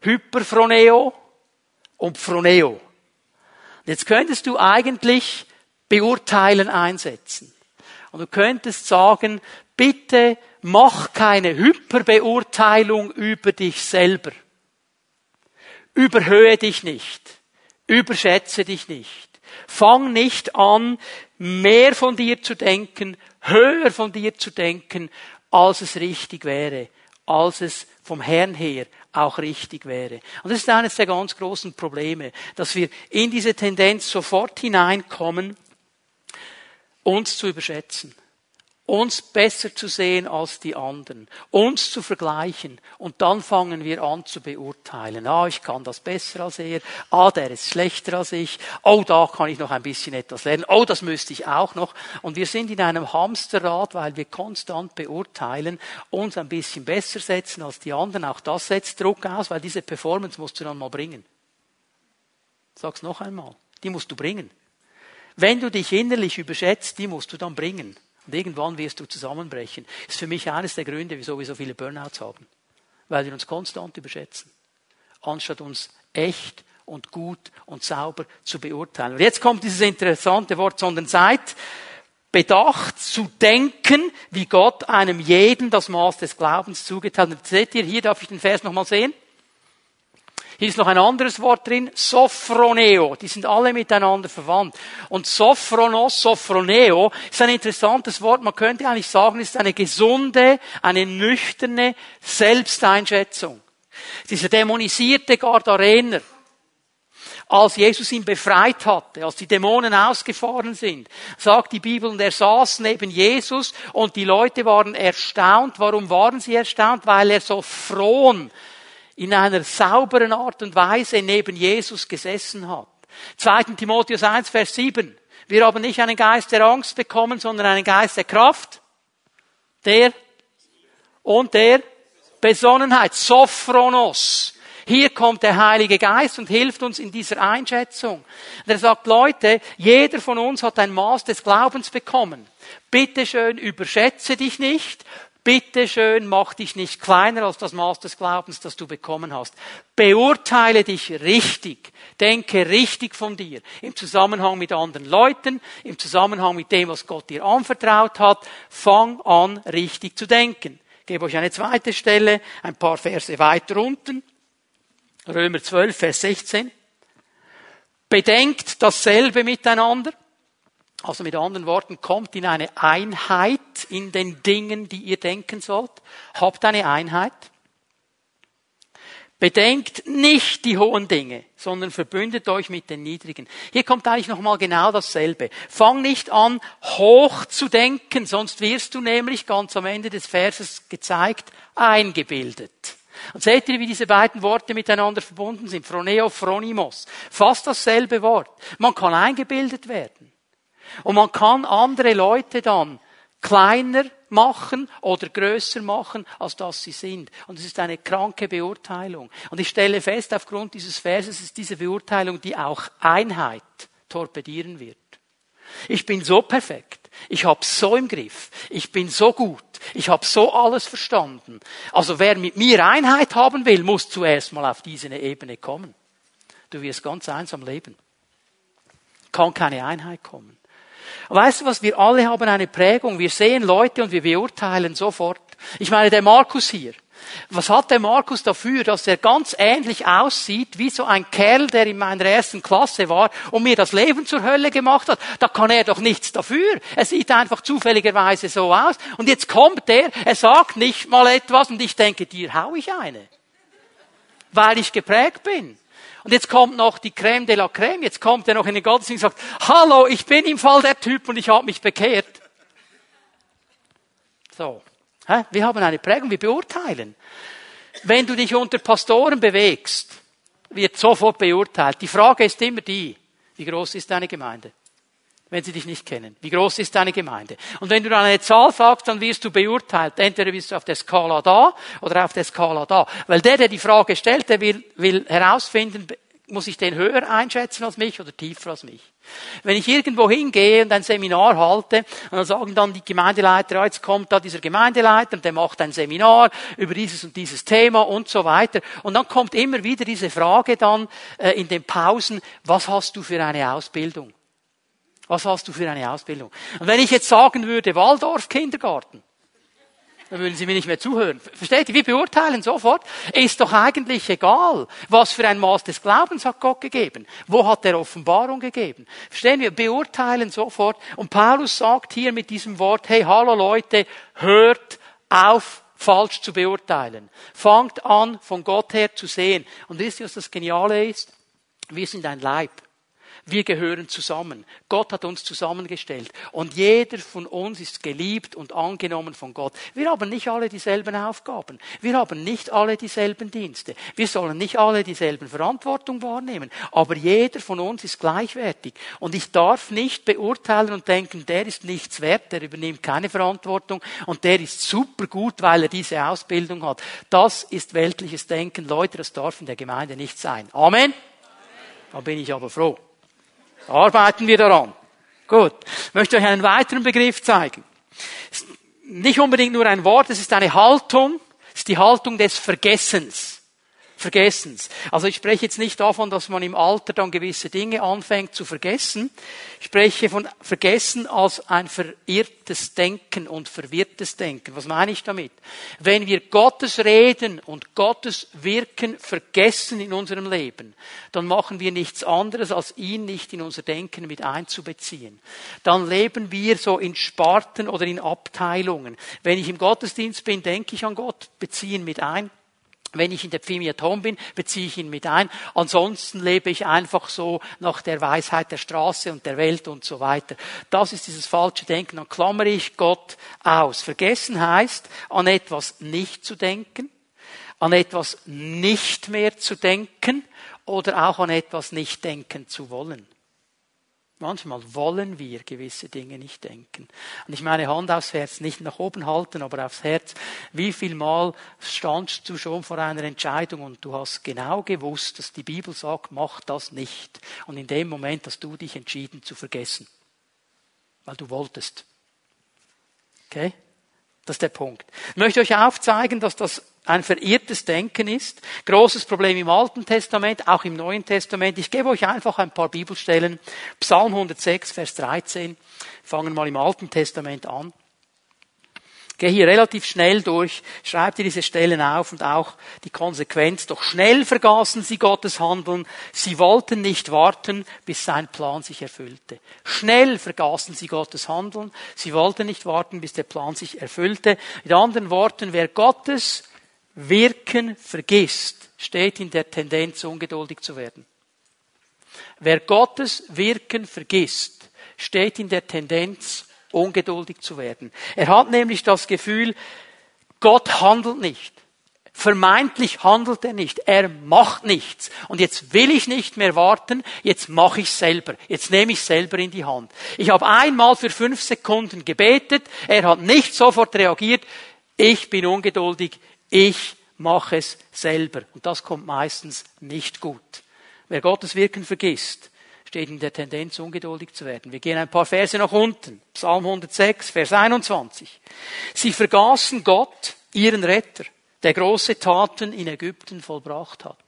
Hyperphroneo und Phroneo. Jetzt könntest du eigentlich beurteilen einsetzen. Und du könntest sagen, bitte mach keine Hyperbeurteilung über dich selber. Überhöhe dich nicht. Überschätze dich nicht. Fang nicht an, mehr von dir zu denken, höher von dir zu denken, als es richtig wäre, als es vom Herrn her auch richtig wäre. Und das ist eines der ganz großen Probleme, dass wir in diese Tendenz sofort hineinkommen, uns zu überschätzen uns besser zu sehen als die anderen, uns zu vergleichen und dann fangen wir an zu beurteilen. Ah, ich kann das besser als er. Ah, der ist schlechter als ich. Oh, da kann ich noch ein bisschen etwas lernen. Oh, das müsste ich auch noch. Und wir sind in einem Hamsterrad, weil wir konstant beurteilen, uns ein bisschen besser setzen als die anderen. Auch das setzt Druck aus, weil diese Performance musst du dann mal bringen. Sag's noch einmal. Die musst du bringen. Wenn du dich innerlich überschätzt, die musst du dann bringen. Und irgendwann wirst du zusammenbrechen. Das ist für mich eines der Gründe, wieso wir so viele Burnouts haben. Weil wir uns konstant überschätzen. Anstatt uns echt und gut und sauber zu beurteilen. Und jetzt kommt dieses interessante Wort, sondern seid bedacht zu denken, wie Gott einem jeden das Maß des Glaubens zugeteilt hat. Seht ihr, hier darf ich den Vers nochmal sehen. Hier ist noch ein anderes Wort drin, Sophroneo. Die sind alle miteinander verwandt. Und Sophronos, Sophroneo ist ein interessantes Wort. Man könnte eigentlich sagen, es ist eine gesunde, eine nüchterne Selbsteinschätzung. Dieser dämonisierte Gardarener, als Jesus ihn befreit hatte, als die Dämonen ausgefahren sind, sagt die Bibel, und er saß neben Jesus und die Leute waren erstaunt. Warum waren sie erstaunt? Weil er so frohen, in einer sauberen Art und Weise neben Jesus gesessen hat. 2. Timotheus 1, Vers 7. Wir haben nicht einen Geist der Angst bekommen, sondern einen Geist der Kraft, der und der Besonnenheit, Sophronos. Hier kommt der Heilige Geist und hilft uns in dieser Einschätzung. Und er sagt, Leute, jeder von uns hat ein Maß des Glaubens bekommen. Bitte schön, überschätze dich nicht. Bitte schön, mach dich nicht kleiner als das Maß des Glaubens, das du bekommen hast. Beurteile dich richtig. Denke richtig von dir. Im Zusammenhang mit anderen Leuten, im Zusammenhang mit dem, was Gott dir anvertraut hat. Fang an, richtig zu denken. Ich gebe euch eine zweite Stelle, ein paar Verse weiter unten. Römer 12, Vers 16. Bedenkt dasselbe miteinander. Also mit anderen Worten, kommt in eine Einheit in den Dingen, die ihr denken sollt. Habt eine Einheit. Bedenkt nicht die hohen Dinge, sondern verbündet euch mit den niedrigen. Hier kommt eigentlich nochmal genau dasselbe. Fang nicht an, hoch zu denken, sonst wirst du nämlich ganz am Ende des Verses gezeigt, eingebildet. Und seht ihr, wie diese beiden Worte miteinander verbunden sind? Phroneo, Phronimos. Fast dasselbe Wort. Man kann eingebildet werden. Und man kann andere Leute dann kleiner machen oder größer machen, als dass sie sind. Und es ist eine kranke Beurteilung. Und ich stelle fest, aufgrund dieses Verses ist diese Beurteilung, die auch Einheit torpedieren wird. Ich bin so perfekt. Ich habe so im Griff. Ich bin so gut. Ich habe so alles verstanden. Also wer mit mir Einheit haben will, muss zuerst mal auf diese Ebene kommen. Du wirst ganz einsam leben. Kann keine Einheit kommen. Weißt du was? Wir alle haben eine Prägung. Wir sehen Leute und wir beurteilen sofort. Ich meine, der Markus hier. Was hat der Markus dafür, dass er ganz ähnlich aussieht wie so ein Kerl, der in meiner ersten Klasse war und mir das Leben zur Hölle gemacht hat? Da kann er doch nichts dafür. Er sieht einfach zufälligerweise so aus. Und jetzt kommt er, er sagt nicht mal etwas und ich denke, dir hau ich eine. Weil ich geprägt bin. Und jetzt kommt noch die Crème de la Crème. Jetzt kommt er noch in den Gottesdienst und sagt, hallo, ich bin im Fall der Typ und ich habe mich bekehrt. So. Wir haben eine Prägung, wir beurteilen. Wenn du dich unter Pastoren bewegst, wird sofort beurteilt. Die Frage ist immer die, wie groß ist deine Gemeinde? Wenn sie dich nicht kennen. Wie groß ist deine Gemeinde? Und wenn du dann eine Zahl sagst, dann wirst du beurteilt. Entweder bist du auf der Skala da oder auf der Skala da. Weil der, der die Frage stellt, der will, will herausfinden, muss ich den höher einschätzen als mich oder tiefer als mich? Wenn ich irgendwo hingehe und ein Seminar halte, und dann sagen dann die Gemeindeleiter, ja, jetzt kommt da dieser Gemeindeleiter und der macht ein Seminar über dieses und dieses Thema und so weiter. Und dann kommt immer wieder diese Frage dann äh, in den Pausen, was hast du für eine Ausbildung? Was hast du für eine Ausbildung? Und wenn ich jetzt sagen würde, Waldorf Kindergarten, dann würden Sie mir nicht mehr zuhören. Versteht ihr? Wir beurteilen sofort. Ist doch eigentlich egal, was für ein Maß des Glaubens hat Gott gegeben. Wo hat er Offenbarung gegeben? Verstehen wir? Beurteilen sofort. Und Paulus sagt hier mit diesem Wort, hey, hallo Leute, hört auf, falsch zu beurteilen. Fangt an, von Gott her zu sehen. Und wisst ihr, was das Geniale ist? Wir sind ein Leib. Wir gehören zusammen. Gott hat uns zusammengestellt. Und jeder von uns ist geliebt und angenommen von Gott. Wir haben nicht alle dieselben Aufgaben. Wir haben nicht alle dieselben Dienste. Wir sollen nicht alle dieselben Verantwortung wahrnehmen. Aber jeder von uns ist gleichwertig. Und ich darf nicht beurteilen und denken, der ist nichts wert, der übernimmt keine Verantwortung und der ist super gut, weil er diese Ausbildung hat. Das ist weltliches Denken. Leute, das darf in der Gemeinde nicht sein. Amen. Da bin ich aber froh. Arbeiten wir daran. Gut. Ich möchte euch einen weiteren Begriff zeigen. Nicht unbedingt nur ein Wort, es ist eine Haltung, Das ist die Haltung des Vergessens. Vergessens. Also ich spreche jetzt nicht davon, dass man im Alter dann gewisse Dinge anfängt zu vergessen. Ich spreche von Vergessen als ein verirrtes Denken und verwirrtes Denken. Was meine ich damit? Wenn wir Gottes Reden und Gottes Wirken vergessen in unserem Leben, dann machen wir nichts anderes, als ihn nicht in unser Denken mit einzubeziehen. Dann leben wir so in Sparten oder in Abteilungen. Wenn ich im Gottesdienst bin, denke ich an Gott, beziehe ihn mit ein wenn ich in der Pfimiatom bin, beziehe ich ihn mit ein. Ansonsten lebe ich einfach so nach der Weisheit der Straße und der Welt und so weiter. Das ist dieses falsche Denken. Dann klammere ich Gott aus. Vergessen heißt, an etwas nicht zu denken, an etwas nicht mehr zu denken oder auch an etwas nicht denken zu wollen. Manchmal wollen wir gewisse Dinge nicht denken. Und ich meine Hand aufs Herz, nicht nach oben halten, aber aufs Herz. Wie viel Mal standst du schon vor einer Entscheidung und du hast genau gewusst, dass die Bibel sagt, mach das nicht. Und in dem Moment hast du dich entschieden zu vergessen. Weil du wolltest. Okay? Das ist der Punkt. Ich möchte euch aufzeigen, dass das ein verirrtes Denken ist. Großes Problem im Alten Testament, auch im Neuen Testament. Ich gebe euch einfach ein paar Bibelstellen. Psalm 106, Vers 13. Fangen mal im Alten Testament an gehe hier relativ schnell durch, schreibt ihr diese Stellen auf und auch die Konsequenz. Doch schnell vergaßen sie Gottes Handeln. Sie wollten nicht warten, bis sein Plan sich erfüllte. Schnell vergaßen sie Gottes Handeln. Sie wollten nicht warten, bis der Plan sich erfüllte. Mit anderen Worten, wer Gottes Wirken vergisst, steht in der Tendenz, ungeduldig zu werden. Wer Gottes Wirken vergisst, steht in der Tendenz, ungeduldig zu werden. Er hat nämlich das Gefühl, Gott handelt nicht. Vermeintlich handelt er nicht. Er macht nichts. Und jetzt will ich nicht mehr warten. Jetzt mache ich selber. Jetzt nehme ich selber in die Hand. Ich habe einmal für fünf Sekunden gebetet. Er hat nicht sofort reagiert. Ich bin ungeduldig. Ich mache es selber. Und das kommt meistens nicht gut. Wer Gottes Wirken vergisst, steht in der Tendenz, ungeduldig zu werden. Wir gehen ein paar Verse nach unten. Psalm 106, Vers 21. Sie vergaßen Gott, ihren Retter, der große Taten in Ägypten vollbracht hat.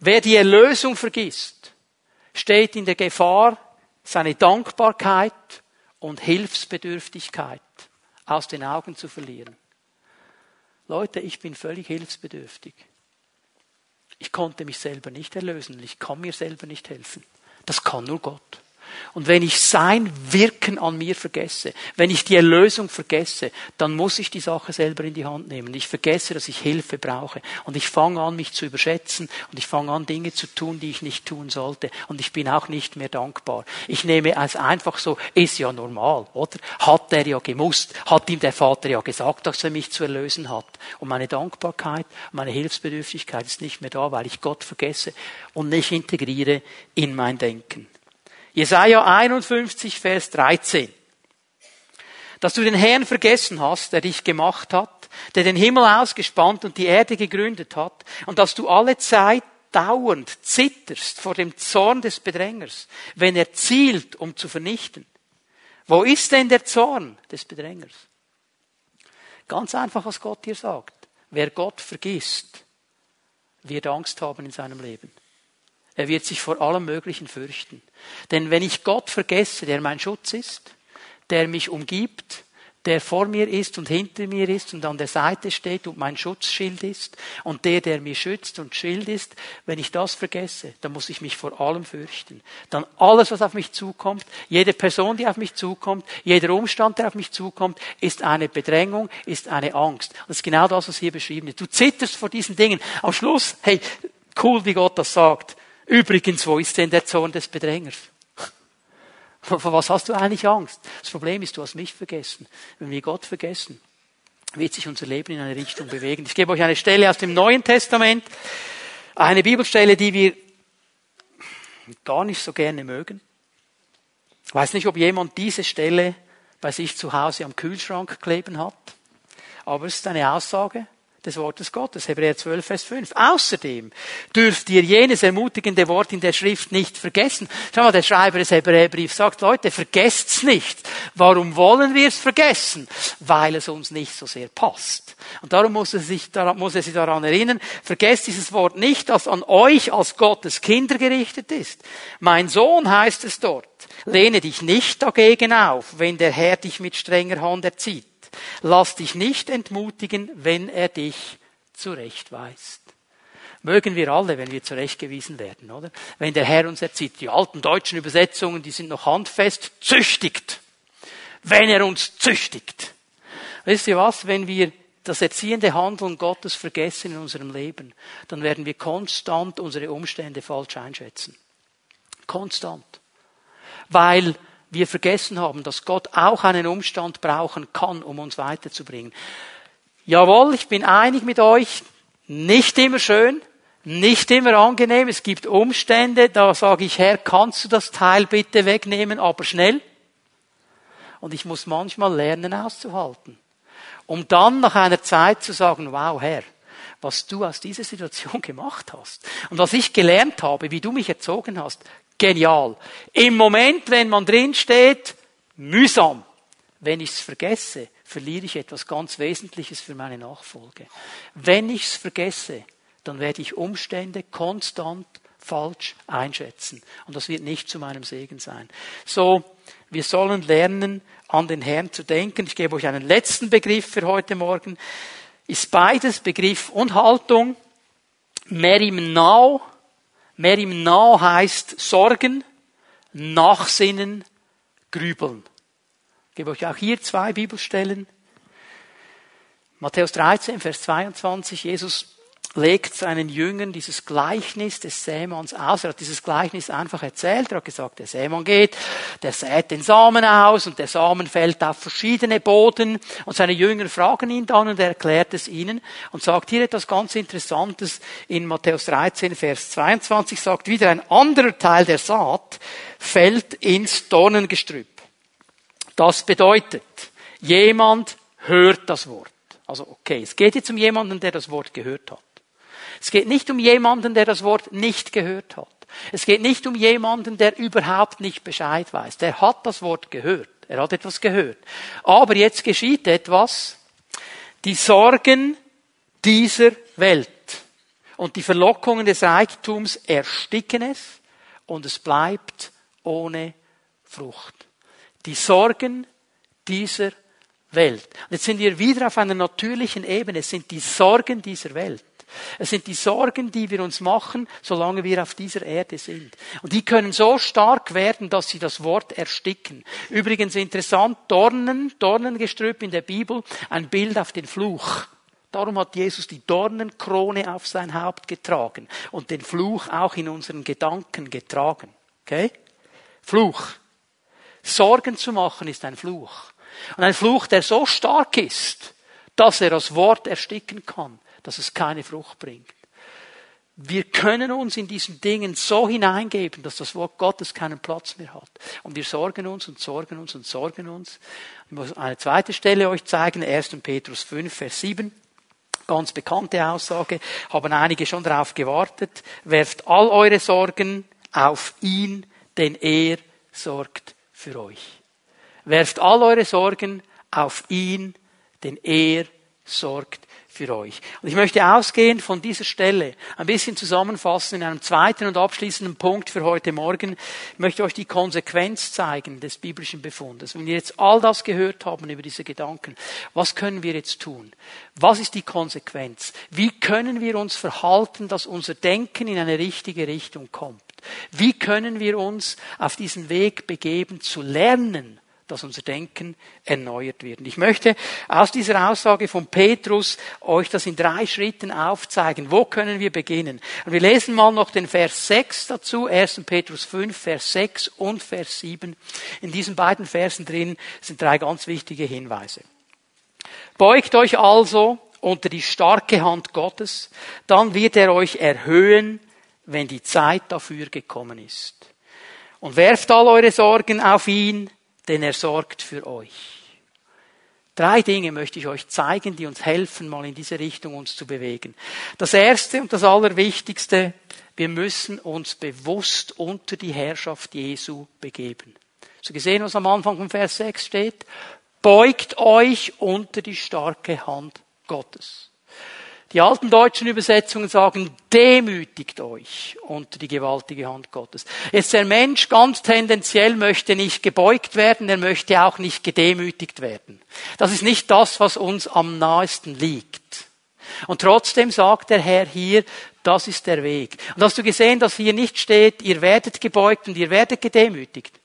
Wer die Erlösung vergisst, steht in der Gefahr, seine Dankbarkeit und Hilfsbedürftigkeit aus den Augen zu verlieren. Leute, ich bin völlig hilfsbedürftig. Ich konnte mich selber nicht erlösen. Ich kann mir selber nicht helfen. Das kann nur Gott. Und wenn ich sein Wirken an mir vergesse, wenn ich die Erlösung vergesse, dann muss ich die Sache selber in die Hand nehmen. Ich vergesse, dass ich Hilfe brauche. Und ich fange an, mich zu überschätzen. Und ich fange an, Dinge zu tun, die ich nicht tun sollte. Und ich bin auch nicht mehr dankbar. Ich nehme es einfach so, ist ja normal, oder? Hat er ja gemusst. Hat ihm der Vater ja gesagt, dass er mich zu erlösen hat. Und meine Dankbarkeit, meine Hilfsbedürftigkeit ist nicht mehr da, weil ich Gott vergesse und nicht integriere in mein Denken. Jesaja 51, Vers 13. Dass du den Herrn vergessen hast, der dich gemacht hat, der den Himmel ausgespannt und die Erde gegründet hat, und dass du alle Zeit dauernd zitterst vor dem Zorn des Bedrängers, wenn er zielt, um zu vernichten. Wo ist denn der Zorn des Bedrängers? Ganz einfach, was Gott dir sagt. Wer Gott vergisst, wird Angst haben in seinem Leben. Er wird sich vor allem Möglichen fürchten. Denn wenn ich Gott vergesse, der mein Schutz ist, der mich umgibt, der vor mir ist und hinter mir ist und an der Seite steht und mein Schutzschild ist und der, der mir schützt und Schild ist, wenn ich das vergesse, dann muss ich mich vor allem fürchten. Dann alles, was auf mich zukommt, jede Person, die auf mich zukommt, jeder Umstand, der auf mich zukommt, ist eine Bedrängung, ist eine Angst. Das ist genau das, was hier beschrieben ist. Du zitterst vor diesen Dingen. Am Schluss, hey, cool, wie Gott das sagt. Übrigens, wo ist denn der Zorn des Bedrängers? Vor was hast du eigentlich Angst? Das Problem ist, du hast mich vergessen. Wenn wir Gott vergessen, wird sich unser Leben in eine Richtung bewegen. Ich gebe euch eine Stelle aus dem Neuen Testament, eine Bibelstelle, die wir gar nicht so gerne mögen. Ich weiß nicht, ob jemand diese Stelle bei sich zu Hause am Kühlschrank kleben hat, aber es ist eine Aussage, des Wortes Gottes. Hebräer 12, Vers 5. Außerdem dürft ihr jenes ermutigende Wort in der Schrift nicht vergessen. Schau mal, der Schreiber des Hebräerbriefs sagt, Leute, vergesst's nicht. Warum wollen wir es vergessen? Weil es uns nicht so sehr passt. Und darum muss er sich daran, muss er sich daran erinnern, vergesst dieses Wort nicht, das an euch als Gottes Kinder gerichtet ist. Mein Sohn heißt es dort. Lehne dich nicht dagegen auf, wenn der Herr dich mit strenger Hand erzieht. Lass dich nicht entmutigen, wenn er dich zurechtweist. Mögen wir alle, wenn wir zurechtgewiesen werden, oder? Wenn der Herr uns erzieht. Die alten deutschen Übersetzungen, die sind noch handfest, züchtigt. Wenn er uns züchtigt. Wisst ihr was? Wenn wir das erziehende Handeln Gottes vergessen in unserem Leben, dann werden wir konstant unsere Umstände falsch einschätzen. Konstant. Weil wir vergessen haben, dass Gott auch einen Umstand brauchen kann, um uns weiterzubringen. Jawohl, ich bin einig mit euch, nicht immer schön, nicht immer angenehm. Es gibt Umstände, da sage ich, Herr, kannst du das Teil bitte wegnehmen, aber schnell? Und ich muss manchmal lernen auszuhalten. Um dann nach einer Zeit zu sagen, wow, Herr, was du aus dieser Situation gemacht hast und was ich gelernt habe, wie du mich erzogen hast, Genial. Im Moment, wenn man drin steht, mühsam. Wenn ich es vergesse, verliere ich etwas ganz Wesentliches für meine Nachfolge. Wenn ich es vergesse, dann werde ich Umstände konstant falsch einschätzen. Und das wird nicht zu meinem Segen sein. So, wir sollen lernen, an den Herrn zu denken. Ich gebe euch einen letzten Begriff für heute Morgen. Ist beides Begriff und Haltung. Mehr im Now Mehr im Nah heißt Sorgen, Nachsinnen, Grübeln. Ich gebe euch auch hier zwei Bibelstellen. Matthäus 13, Vers 22. Jesus legt seinen Jüngern dieses Gleichnis des Sämanns aus. Er hat dieses Gleichnis einfach erzählt. Er hat gesagt, der Sämann geht, der sät den Samen aus und der Samen fällt auf verschiedene Boden. Und seine Jünger fragen ihn dann und er erklärt es ihnen und sagt hier etwas ganz Interessantes in Matthäus 13, Vers 22, sagt wieder ein anderer Teil der Saat fällt ins Dornengestrüpp. Das bedeutet, jemand hört das Wort. Also okay, es geht jetzt um jemanden, der das Wort gehört hat. Es geht nicht um jemanden, der das Wort nicht gehört hat. Es geht nicht um jemanden, der überhaupt nicht Bescheid weiß. Der hat das Wort gehört. Er hat etwas gehört. Aber jetzt geschieht etwas. Die Sorgen dieser Welt und die Verlockungen des Reichtums ersticken es und es bleibt ohne Frucht. Die Sorgen dieser Welt. Und jetzt sind wir wieder auf einer natürlichen Ebene. Es sind die Sorgen dieser Welt. Es sind die Sorgen, die wir uns machen, solange wir auf dieser Erde sind. Und die können so stark werden, dass sie das Wort ersticken. Übrigens interessant, Dornen, Dornengestrüpp in der Bibel, ein Bild auf den Fluch. Darum hat Jesus die Dornenkrone auf sein Haupt getragen und den Fluch auch in unseren Gedanken getragen. Okay? Fluch. Sorgen zu machen ist ein Fluch. Und ein Fluch, der so stark ist, dass er das Wort ersticken kann dass es keine Frucht bringt. Wir können uns in diesen Dingen so hineingeben, dass das Wort Gottes keinen Platz mehr hat. Und wir sorgen uns und sorgen uns und sorgen uns. Ich muss eine zweite Stelle euch zeigen, 1. Petrus 5, Vers 7. Ganz bekannte Aussage, haben einige schon darauf gewartet. Werft all eure Sorgen auf ihn, denn er sorgt für euch. Werft all eure Sorgen auf ihn, denn er sorgt für euch. Und ich möchte ausgehend von dieser Stelle ein bisschen zusammenfassen in einem zweiten und abschließenden Punkt für heute Morgen. Ich möchte euch die Konsequenz zeigen des biblischen Befundes. Wenn wir jetzt all das gehört haben über diese Gedanken, was können wir jetzt tun? Was ist die Konsequenz? Wie können wir uns verhalten, dass unser Denken in eine richtige Richtung kommt? Wie können wir uns auf diesen Weg begeben, zu lernen, dass unser Denken erneuert wird. Und ich möchte aus dieser Aussage von Petrus euch das in drei Schritten aufzeigen. Wo können wir beginnen? Und wir lesen mal noch den Vers 6 dazu, 1. Petrus 5, Vers 6 und Vers 7. In diesen beiden Versen drin sind drei ganz wichtige Hinweise. Beugt euch also unter die starke Hand Gottes, dann wird er euch erhöhen, wenn die Zeit dafür gekommen ist. Und werft all eure Sorgen auf ihn, denn er sorgt für euch. Drei Dinge möchte ich euch zeigen, die uns helfen, mal in diese Richtung uns zu bewegen. Das erste und das allerwichtigste, wir müssen uns bewusst unter die Herrschaft Jesu begeben. Du gesehen, was am Anfang von Vers 6 steht? Beugt euch unter die starke Hand Gottes. Die alten deutschen Übersetzungen sagen, demütigt euch unter die gewaltige Hand Gottes. Jetzt der Mensch ganz tendenziell möchte nicht gebeugt werden, er möchte auch nicht gedemütigt werden. Das ist nicht das, was uns am nahesten liegt. Und trotzdem sagt der Herr hier, das ist der Weg. Und hast du gesehen, dass hier nicht steht, ihr werdet gebeugt und ihr werdet gedemütigt?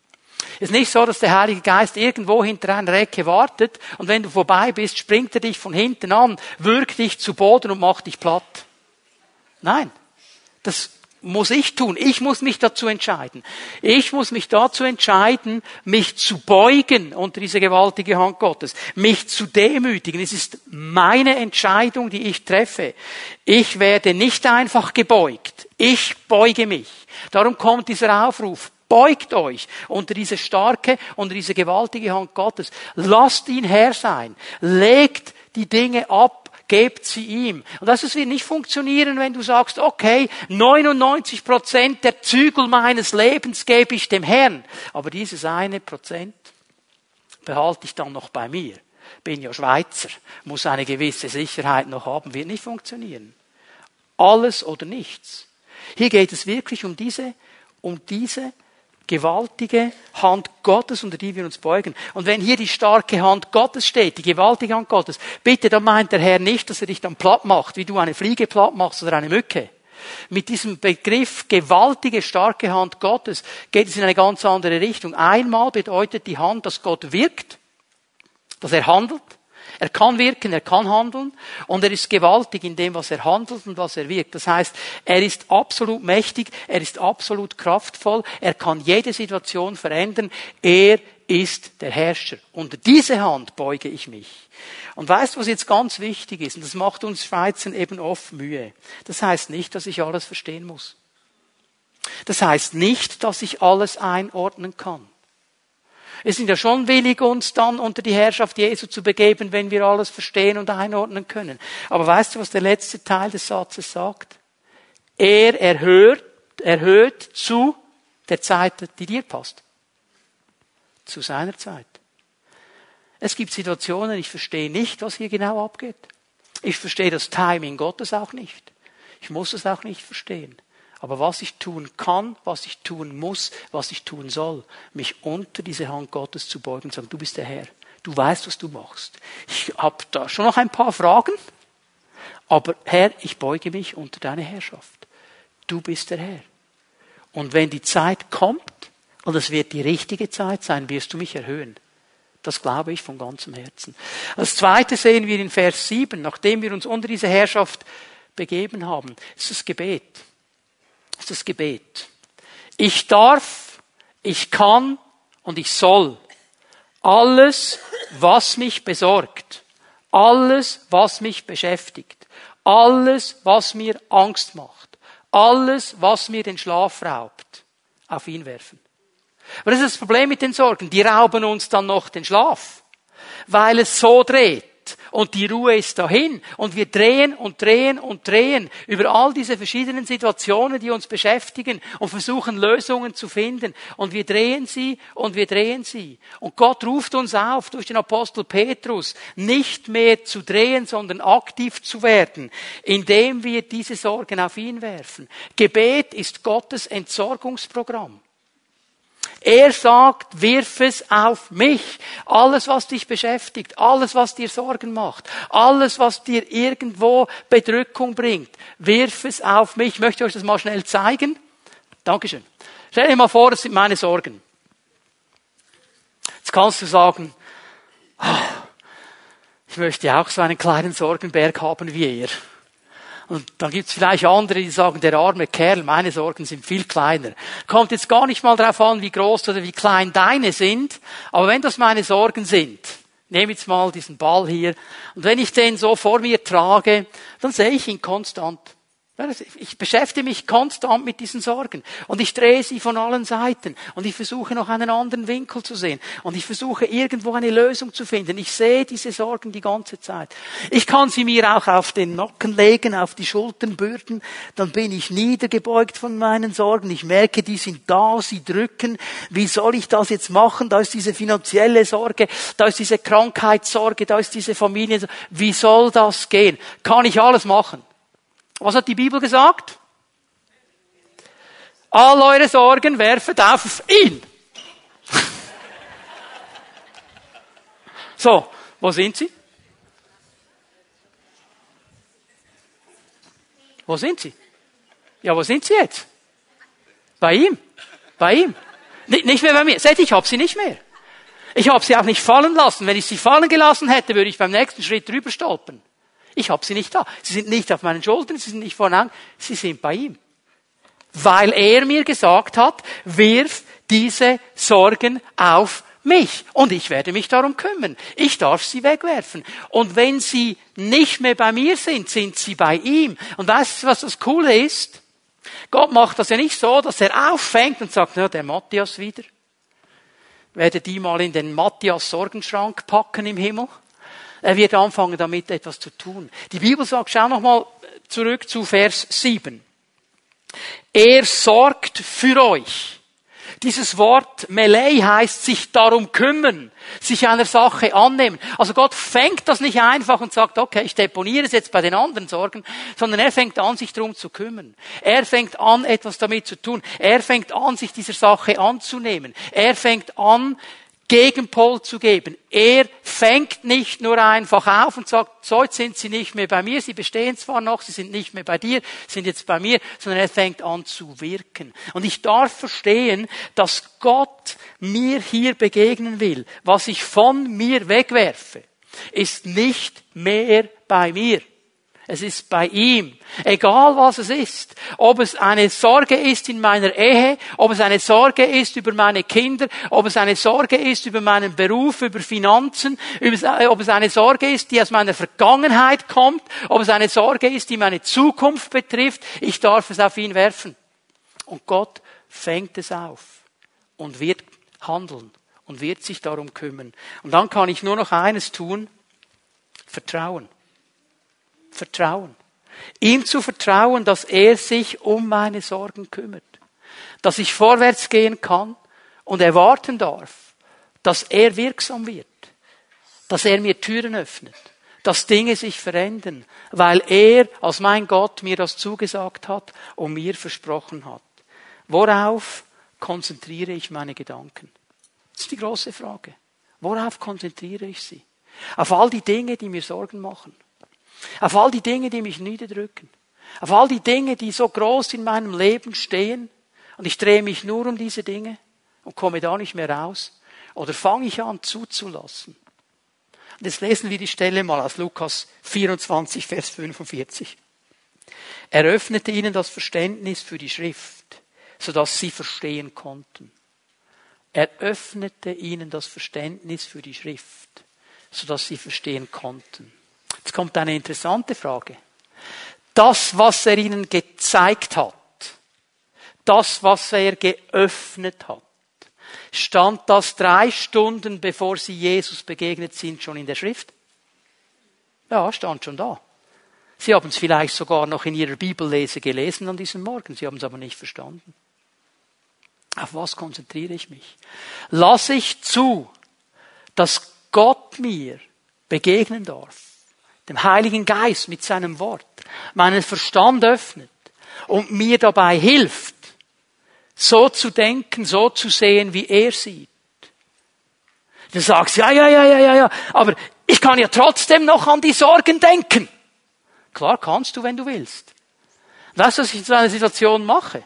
Ist nicht so, dass der Heilige Geist irgendwo hinter einer Ecke wartet und wenn du vorbei bist, springt er dich von hinten an, würgt dich zu Boden und macht dich platt. Nein. Das muss ich tun. Ich muss mich dazu entscheiden. Ich muss mich dazu entscheiden, mich zu beugen unter diese gewaltige Hand Gottes, mich zu demütigen. Es ist meine Entscheidung, die ich treffe. Ich werde nicht einfach gebeugt. Ich beuge mich. Darum kommt dieser Aufruf. Beugt euch unter diese starke, unter diese gewaltige Hand Gottes. Lasst ihn Herr sein. Legt die Dinge ab gebt sie ihm. Und das wird nicht funktionieren, wenn du sagst, okay, 99 Prozent der Zügel meines Lebens gebe ich dem Herrn. Aber dieses eine Prozent behalte ich dann noch bei mir. Bin ja Schweizer, muss eine gewisse Sicherheit noch haben, wird nicht funktionieren. Alles oder nichts. Hier geht es wirklich um diese, um diese gewaltige Hand Gottes, unter die wir uns beugen. Und wenn hier die starke Hand Gottes steht, die gewaltige Hand Gottes, bitte, dann meint der Herr nicht, dass er dich dann platt macht, wie du eine Fliege platt machst oder eine Mücke. Mit diesem Begriff gewaltige, starke Hand Gottes geht es in eine ganz andere Richtung. Einmal bedeutet die Hand, dass Gott wirkt, dass er handelt. Er kann wirken, er kann handeln und er ist gewaltig in dem, was er handelt und was er wirkt. Das heißt, er ist absolut mächtig, er ist absolut kraftvoll, er kann jede Situation verändern, er ist der Herrscher. Unter diese Hand beuge ich mich. Und weißt du, was jetzt ganz wichtig ist? Und das macht uns Schweizern eben oft Mühe. Das heißt nicht, dass ich alles verstehen muss. Das heißt nicht, dass ich alles einordnen kann. Wir sind ja schon willig, uns dann unter die Herrschaft Jesu zu begeben, wenn wir alles verstehen und einordnen können. Aber weißt du, was der letzte Teil des Satzes sagt? Er erhört, erhöht zu der Zeit, die dir passt. Zu seiner Zeit. Es gibt Situationen, ich verstehe nicht, was hier genau abgeht. Ich verstehe das Timing Gottes auch nicht. Ich muss es auch nicht verstehen. Aber was ich tun kann, was ich tun muss, was ich tun soll, mich unter diese Hand Gottes zu beugen und sagen, du bist der Herr. Du weißt, was du machst. Ich habe da schon noch ein paar Fragen, aber Herr, ich beuge mich unter deine Herrschaft. Du bist der Herr. Und wenn die Zeit kommt, und es wird die richtige Zeit sein, wirst du mich erhöhen. Das glaube ich von ganzem Herzen. Als zweite sehen wir in Vers 7, nachdem wir uns unter diese Herrschaft begeben haben, ist das Gebet ist das Gebet. Ich darf, ich kann und ich soll alles, was mich besorgt, alles, was mich beschäftigt, alles, was mir Angst macht, alles, was mir den Schlaf raubt, auf ihn werfen. Das ist das Problem mit den Sorgen. Die rauben uns dann noch den Schlaf, weil es so dreht und die Ruhe ist dahin und wir drehen und drehen und drehen über all diese verschiedenen Situationen, die uns beschäftigen und versuchen Lösungen zu finden und wir drehen sie und wir drehen sie. Und Gott ruft uns auf durch den Apostel Petrus, nicht mehr zu drehen, sondern aktiv zu werden, indem wir diese Sorgen auf ihn werfen. Gebet ist Gottes Entsorgungsprogramm. Er sagt, wirf es auf mich. Alles, was dich beschäftigt, alles, was dir Sorgen macht, alles, was dir irgendwo Bedrückung bringt, wirf es auf mich. Ich möchte euch das mal schnell zeigen. Dankeschön. Stell dir mal vor, das sind meine Sorgen. Jetzt kannst du sagen, ah, ich möchte auch so einen kleinen Sorgenberg haben wie er. Und dann gibt's vielleicht andere, die sagen, der arme Kerl, meine Sorgen sind viel kleiner. Kommt jetzt gar nicht mal darauf an, wie groß oder wie klein deine sind, aber wenn das meine Sorgen sind, nehme jetzt mal diesen Ball hier, und wenn ich den so vor mir trage, dann sehe ich ihn konstant. Ich beschäftige mich konstant mit diesen Sorgen und ich drehe sie von allen Seiten und ich versuche noch einen anderen Winkel zu sehen und ich versuche irgendwo eine Lösung zu finden. Ich sehe diese Sorgen die ganze Zeit. Ich kann sie mir auch auf den Nacken legen, auf die Schultern bürden, dann bin ich niedergebeugt von meinen Sorgen. Ich merke, die sind da, sie drücken. Wie soll ich das jetzt machen? Da ist diese finanzielle Sorge, da ist diese Krankheitssorge, da ist diese Familie. Wie soll das gehen? Kann ich alles machen? Was hat die Bibel gesagt? All eure Sorgen werfet auf ihn. so, wo sind sie? Wo sind sie? Ja, wo sind sie jetzt? Bei ihm. Bei ihm. Nicht mehr bei mir. Seht, ich habe sie nicht mehr. Ich habe sie auch nicht fallen lassen. Wenn ich sie fallen gelassen hätte, würde ich beim nächsten Schritt drüber stolpern. Ich habe sie nicht da. Sie sind nicht auf meinen Schultern, sie sind nicht vorne, sie sind bei ihm. Weil er mir gesagt hat, wirf diese Sorgen auf mich und ich werde mich darum kümmern. Ich darf sie wegwerfen. Und wenn sie nicht mehr bei mir sind, sind sie bei ihm. Und weißt du, was das Coole ist? Gott macht das ja nicht so, dass er auffängt und sagt, na, der Matthias wieder. Werde die mal in den Matthias Sorgenschrank packen im Himmel. Er wird anfangen, damit etwas zu tun. Die Bibel sagt, schau nochmal zurück zu Vers 7. Er sorgt für euch. Dieses Wort Melei heißt sich darum kümmern, sich einer Sache annehmen. Also Gott fängt das nicht einfach und sagt, okay, ich deponiere es jetzt bei den anderen Sorgen, sondern er fängt an, sich darum zu kümmern. Er fängt an, etwas damit zu tun. Er fängt an, sich dieser Sache anzunehmen. Er fängt an, Gegenpol zu geben. Er fängt nicht nur einfach auf und sagt, so jetzt sind sie nicht mehr bei mir, sie bestehen zwar noch, sie sind nicht mehr bei dir, sind jetzt bei mir, sondern er fängt an zu wirken. Und ich darf verstehen, dass Gott mir hier begegnen will. Was ich von mir wegwerfe, ist nicht mehr bei mir. Es ist bei ihm. Egal was es ist. Ob es eine Sorge ist in meiner Ehe, ob es eine Sorge ist über meine Kinder, ob es eine Sorge ist über meinen Beruf, über Finanzen, ob es eine Sorge ist, die aus meiner Vergangenheit kommt, ob es eine Sorge ist, die meine Zukunft betrifft. Ich darf es auf ihn werfen. Und Gott fängt es auf und wird handeln und wird sich darum kümmern. Und dann kann ich nur noch eines tun. Vertrauen. Vertrauen. Ihm zu vertrauen, dass er sich um meine Sorgen kümmert. Dass ich vorwärts gehen kann und erwarten darf, dass er wirksam wird. Dass er mir Türen öffnet. Dass Dinge sich verändern, weil er als mein Gott mir das zugesagt hat und mir versprochen hat. Worauf konzentriere ich meine Gedanken? Das ist die große Frage. Worauf konzentriere ich sie? Auf all die Dinge, die mir Sorgen machen. Auf all die Dinge, die mich niederdrücken. Auf all die Dinge, die so groß in meinem Leben stehen. Und ich drehe mich nur um diese Dinge und komme da nicht mehr raus. Oder fange ich an zuzulassen. Und jetzt lesen wir die Stelle mal aus Lukas 24, Vers 45. Er öffnete ihnen das Verständnis für die Schrift, sodass sie verstehen konnten. Er öffnete ihnen das Verständnis für die Schrift, sodass sie verstehen konnten. Jetzt kommt eine interessante Frage. Das, was er ihnen gezeigt hat, das, was er geöffnet hat, stand das drei Stunden, bevor sie Jesus begegnet sind, schon in der Schrift? Ja, stand schon da. Sie haben es vielleicht sogar noch in ihrer Bibellese gelesen an diesem Morgen, sie haben es aber nicht verstanden. Auf was konzentriere ich mich? Lasse ich zu, dass Gott mir begegnen darf? Dem Heiligen Geist mit seinem Wort, meinen Verstand öffnet und mir dabei hilft, so zu denken, so zu sehen, wie er sieht. Du sagst, ja, ja, ja, ja, ja, ja, aber ich kann ja trotzdem noch an die Sorgen denken. Klar kannst du, wenn du willst. Weißt du, was ich in so einer Situation mache?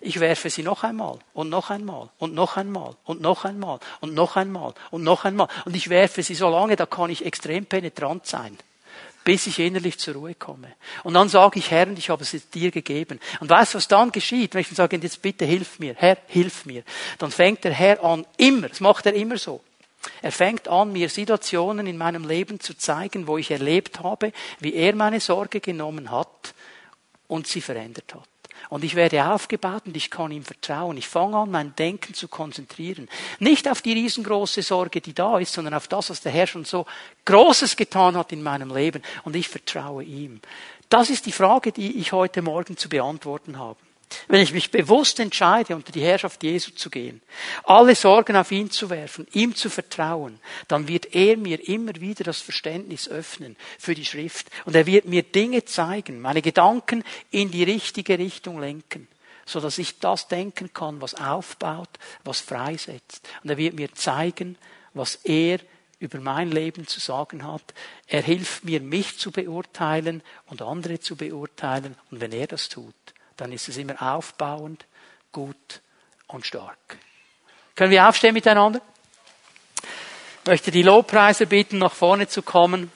Ich werfe sie noch einmal und noch einmal und noch einmal und noch einmal und noch einmal und noch einmal und ich werfe sie so lange, da kann ich extrem penetrant sein bis ich innerlich zur Ruhe komme. Und dann sage ich, Herr, ich habe es dir gegeben. Und weißt du, was dann geschieht? Wenn ich dann sage, jetzt bitte hilf mir, Herr, hilf mir. Dann fängt der Herr an, immer, das macht er immer so. Er fängt an, mir Situationen in meinem Leben zu zeigen, wo ich erlebt habe, wie er meine Sorge genommen hat und sie verändert hat. Und ich werde aufgebaut und ich kann ihm vertrauen. Ich fange an, mein Denken zu konzentrieren. Nicht auf die riesengroße Sorge, die da ist, sondern auf das, was der Herr schon so Großes getan hat in meinem Leben. Und ich vertraue ihm. Das ist die Frage, die ich heute Morgen zu beantworten habe. Wenn ich mich bewusst entscheide, unter die Herrschaft Jesu zu gehen, alle Sorgen auf ihn zu werfen, ihm zu vertrauen, dann wird er mir immer wieder das Verständnis öffnen für die Schrift. Und er wird mir Dinge zeigen, meine Gedanken in die richtige Richtung lenken, so dass ich das denken kann, was aufbaut, was freisetzt. Und er wird mir zeigen, was er über mein Leben zu sagen hat. Er hilft mir, mich zu beurteilen und andere zu beurteilen. Und wenn er das tut, dann ist es immer aufbauend, gut und stark. Können wir aufstehen miteinander? Ich möchte die Lobpreiser bitten, nach vorne zu kommen.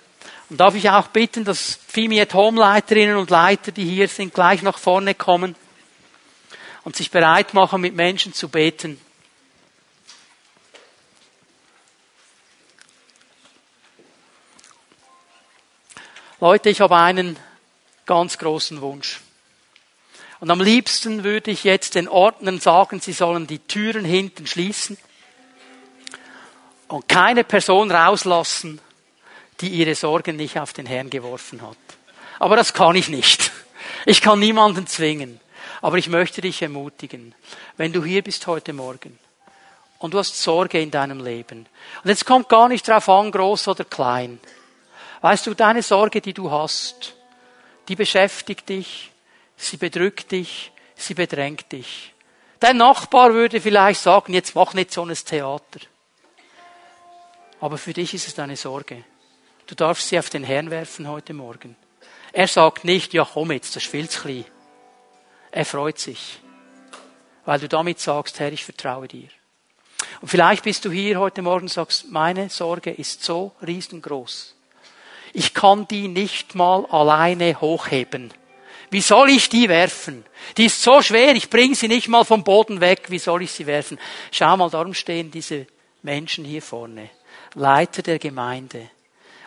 Und darf ich auch bitten, dass Fimi at Home Leiterinnen und Leiter, die hier sind, gleich nach vorne kommen und sich bereit machen, mit Menschen zu beten. Leute, ich habe einen ganz großen Wunsch. Und am liebsten würde ich jetzt den Ordnern sagen, sie sollen die Türen hinten schließen und keine Person rauslassen, die ihre Sorgen nicht auf den Herrn geworfen hat. Aber das kann ich nicht. Ich kann niemanden zwingen. Aber ich möchte dich ermutigen, wenn du hier bist heute Morgen und du hast Sorge in deinem Leben. Und jetzt kommt gar nicht drauf an, groß oder klein. Weißt du, deine Sorge, die du hast, die beschäftigt dich, sie bedrückt dich, sie bedrängt dich. Dein Nachbar würde vielleicht sagen, jetzt mach nicht so ein Theater. Aber für dich ist es eine Sorge. Du darfst sie auf den Herrn werfen heute Morgen. Er sagt nicht, ja komm jetzt, das zu klein. Er freut sich, weil du damit sagst, Herr, ich vertraue dir. Und vielleicht bist du hier heute Morgen und sagst, meine Sorge ist so riesengroß. Ich kann die nicht mal alleine hochheben. Wie soll ich die werfen? Die ist so schwer, ich bringe sie nicht mal vom Boden weg. Wie soll ich sie werfen? Schau mal, darum stehen diese Menschen hier vorne. Leiter der Gemeinde.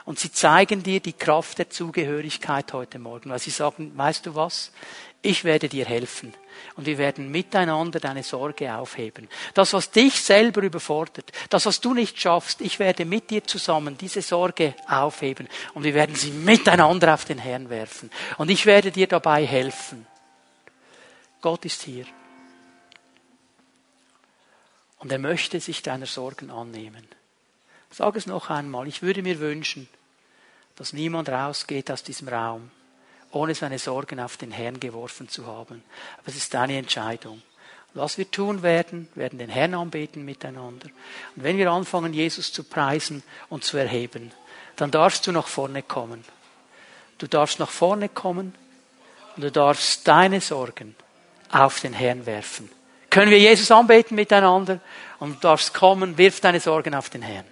Und sie zeigen dir die Kraft der Zugehörigkeit heute Morgen, weil sie sagen, weißt du was? Ich werde dir helfen und wir werden miteinander deine Sorge aufheben. Das, was dich selber überfordert, das, was du nicht schaffst, ich werde mit dir zusammen diese Sorge aufheben und wir werden sie miteinander auf den Herrn werfen. Und ich werde dir dabei helfen. Gott ist hier. Und er möchte sich deiner Sorgen annehmen. Sag es noch einmal. Ich würde mir wünschen, dass niemand rausgeht aus diesem Raum ohne seine Sorgen auf den Herrn geworfen zu haben. Aber es ist deine Entscheidung. was wir tun werden, werden den Herrn anbeten miteinander. Und wenn wir anfangen, Jesus zu preisen und zu erheben, dann darfst du nach vorne kommen. Du darfst nach vorne kommen und du darfst deine Sorgen auf den Herrn werfen. Können wir Jesus anbeten miteinander und du darfst kommen, wirf deine Sorgen auf den Herrn.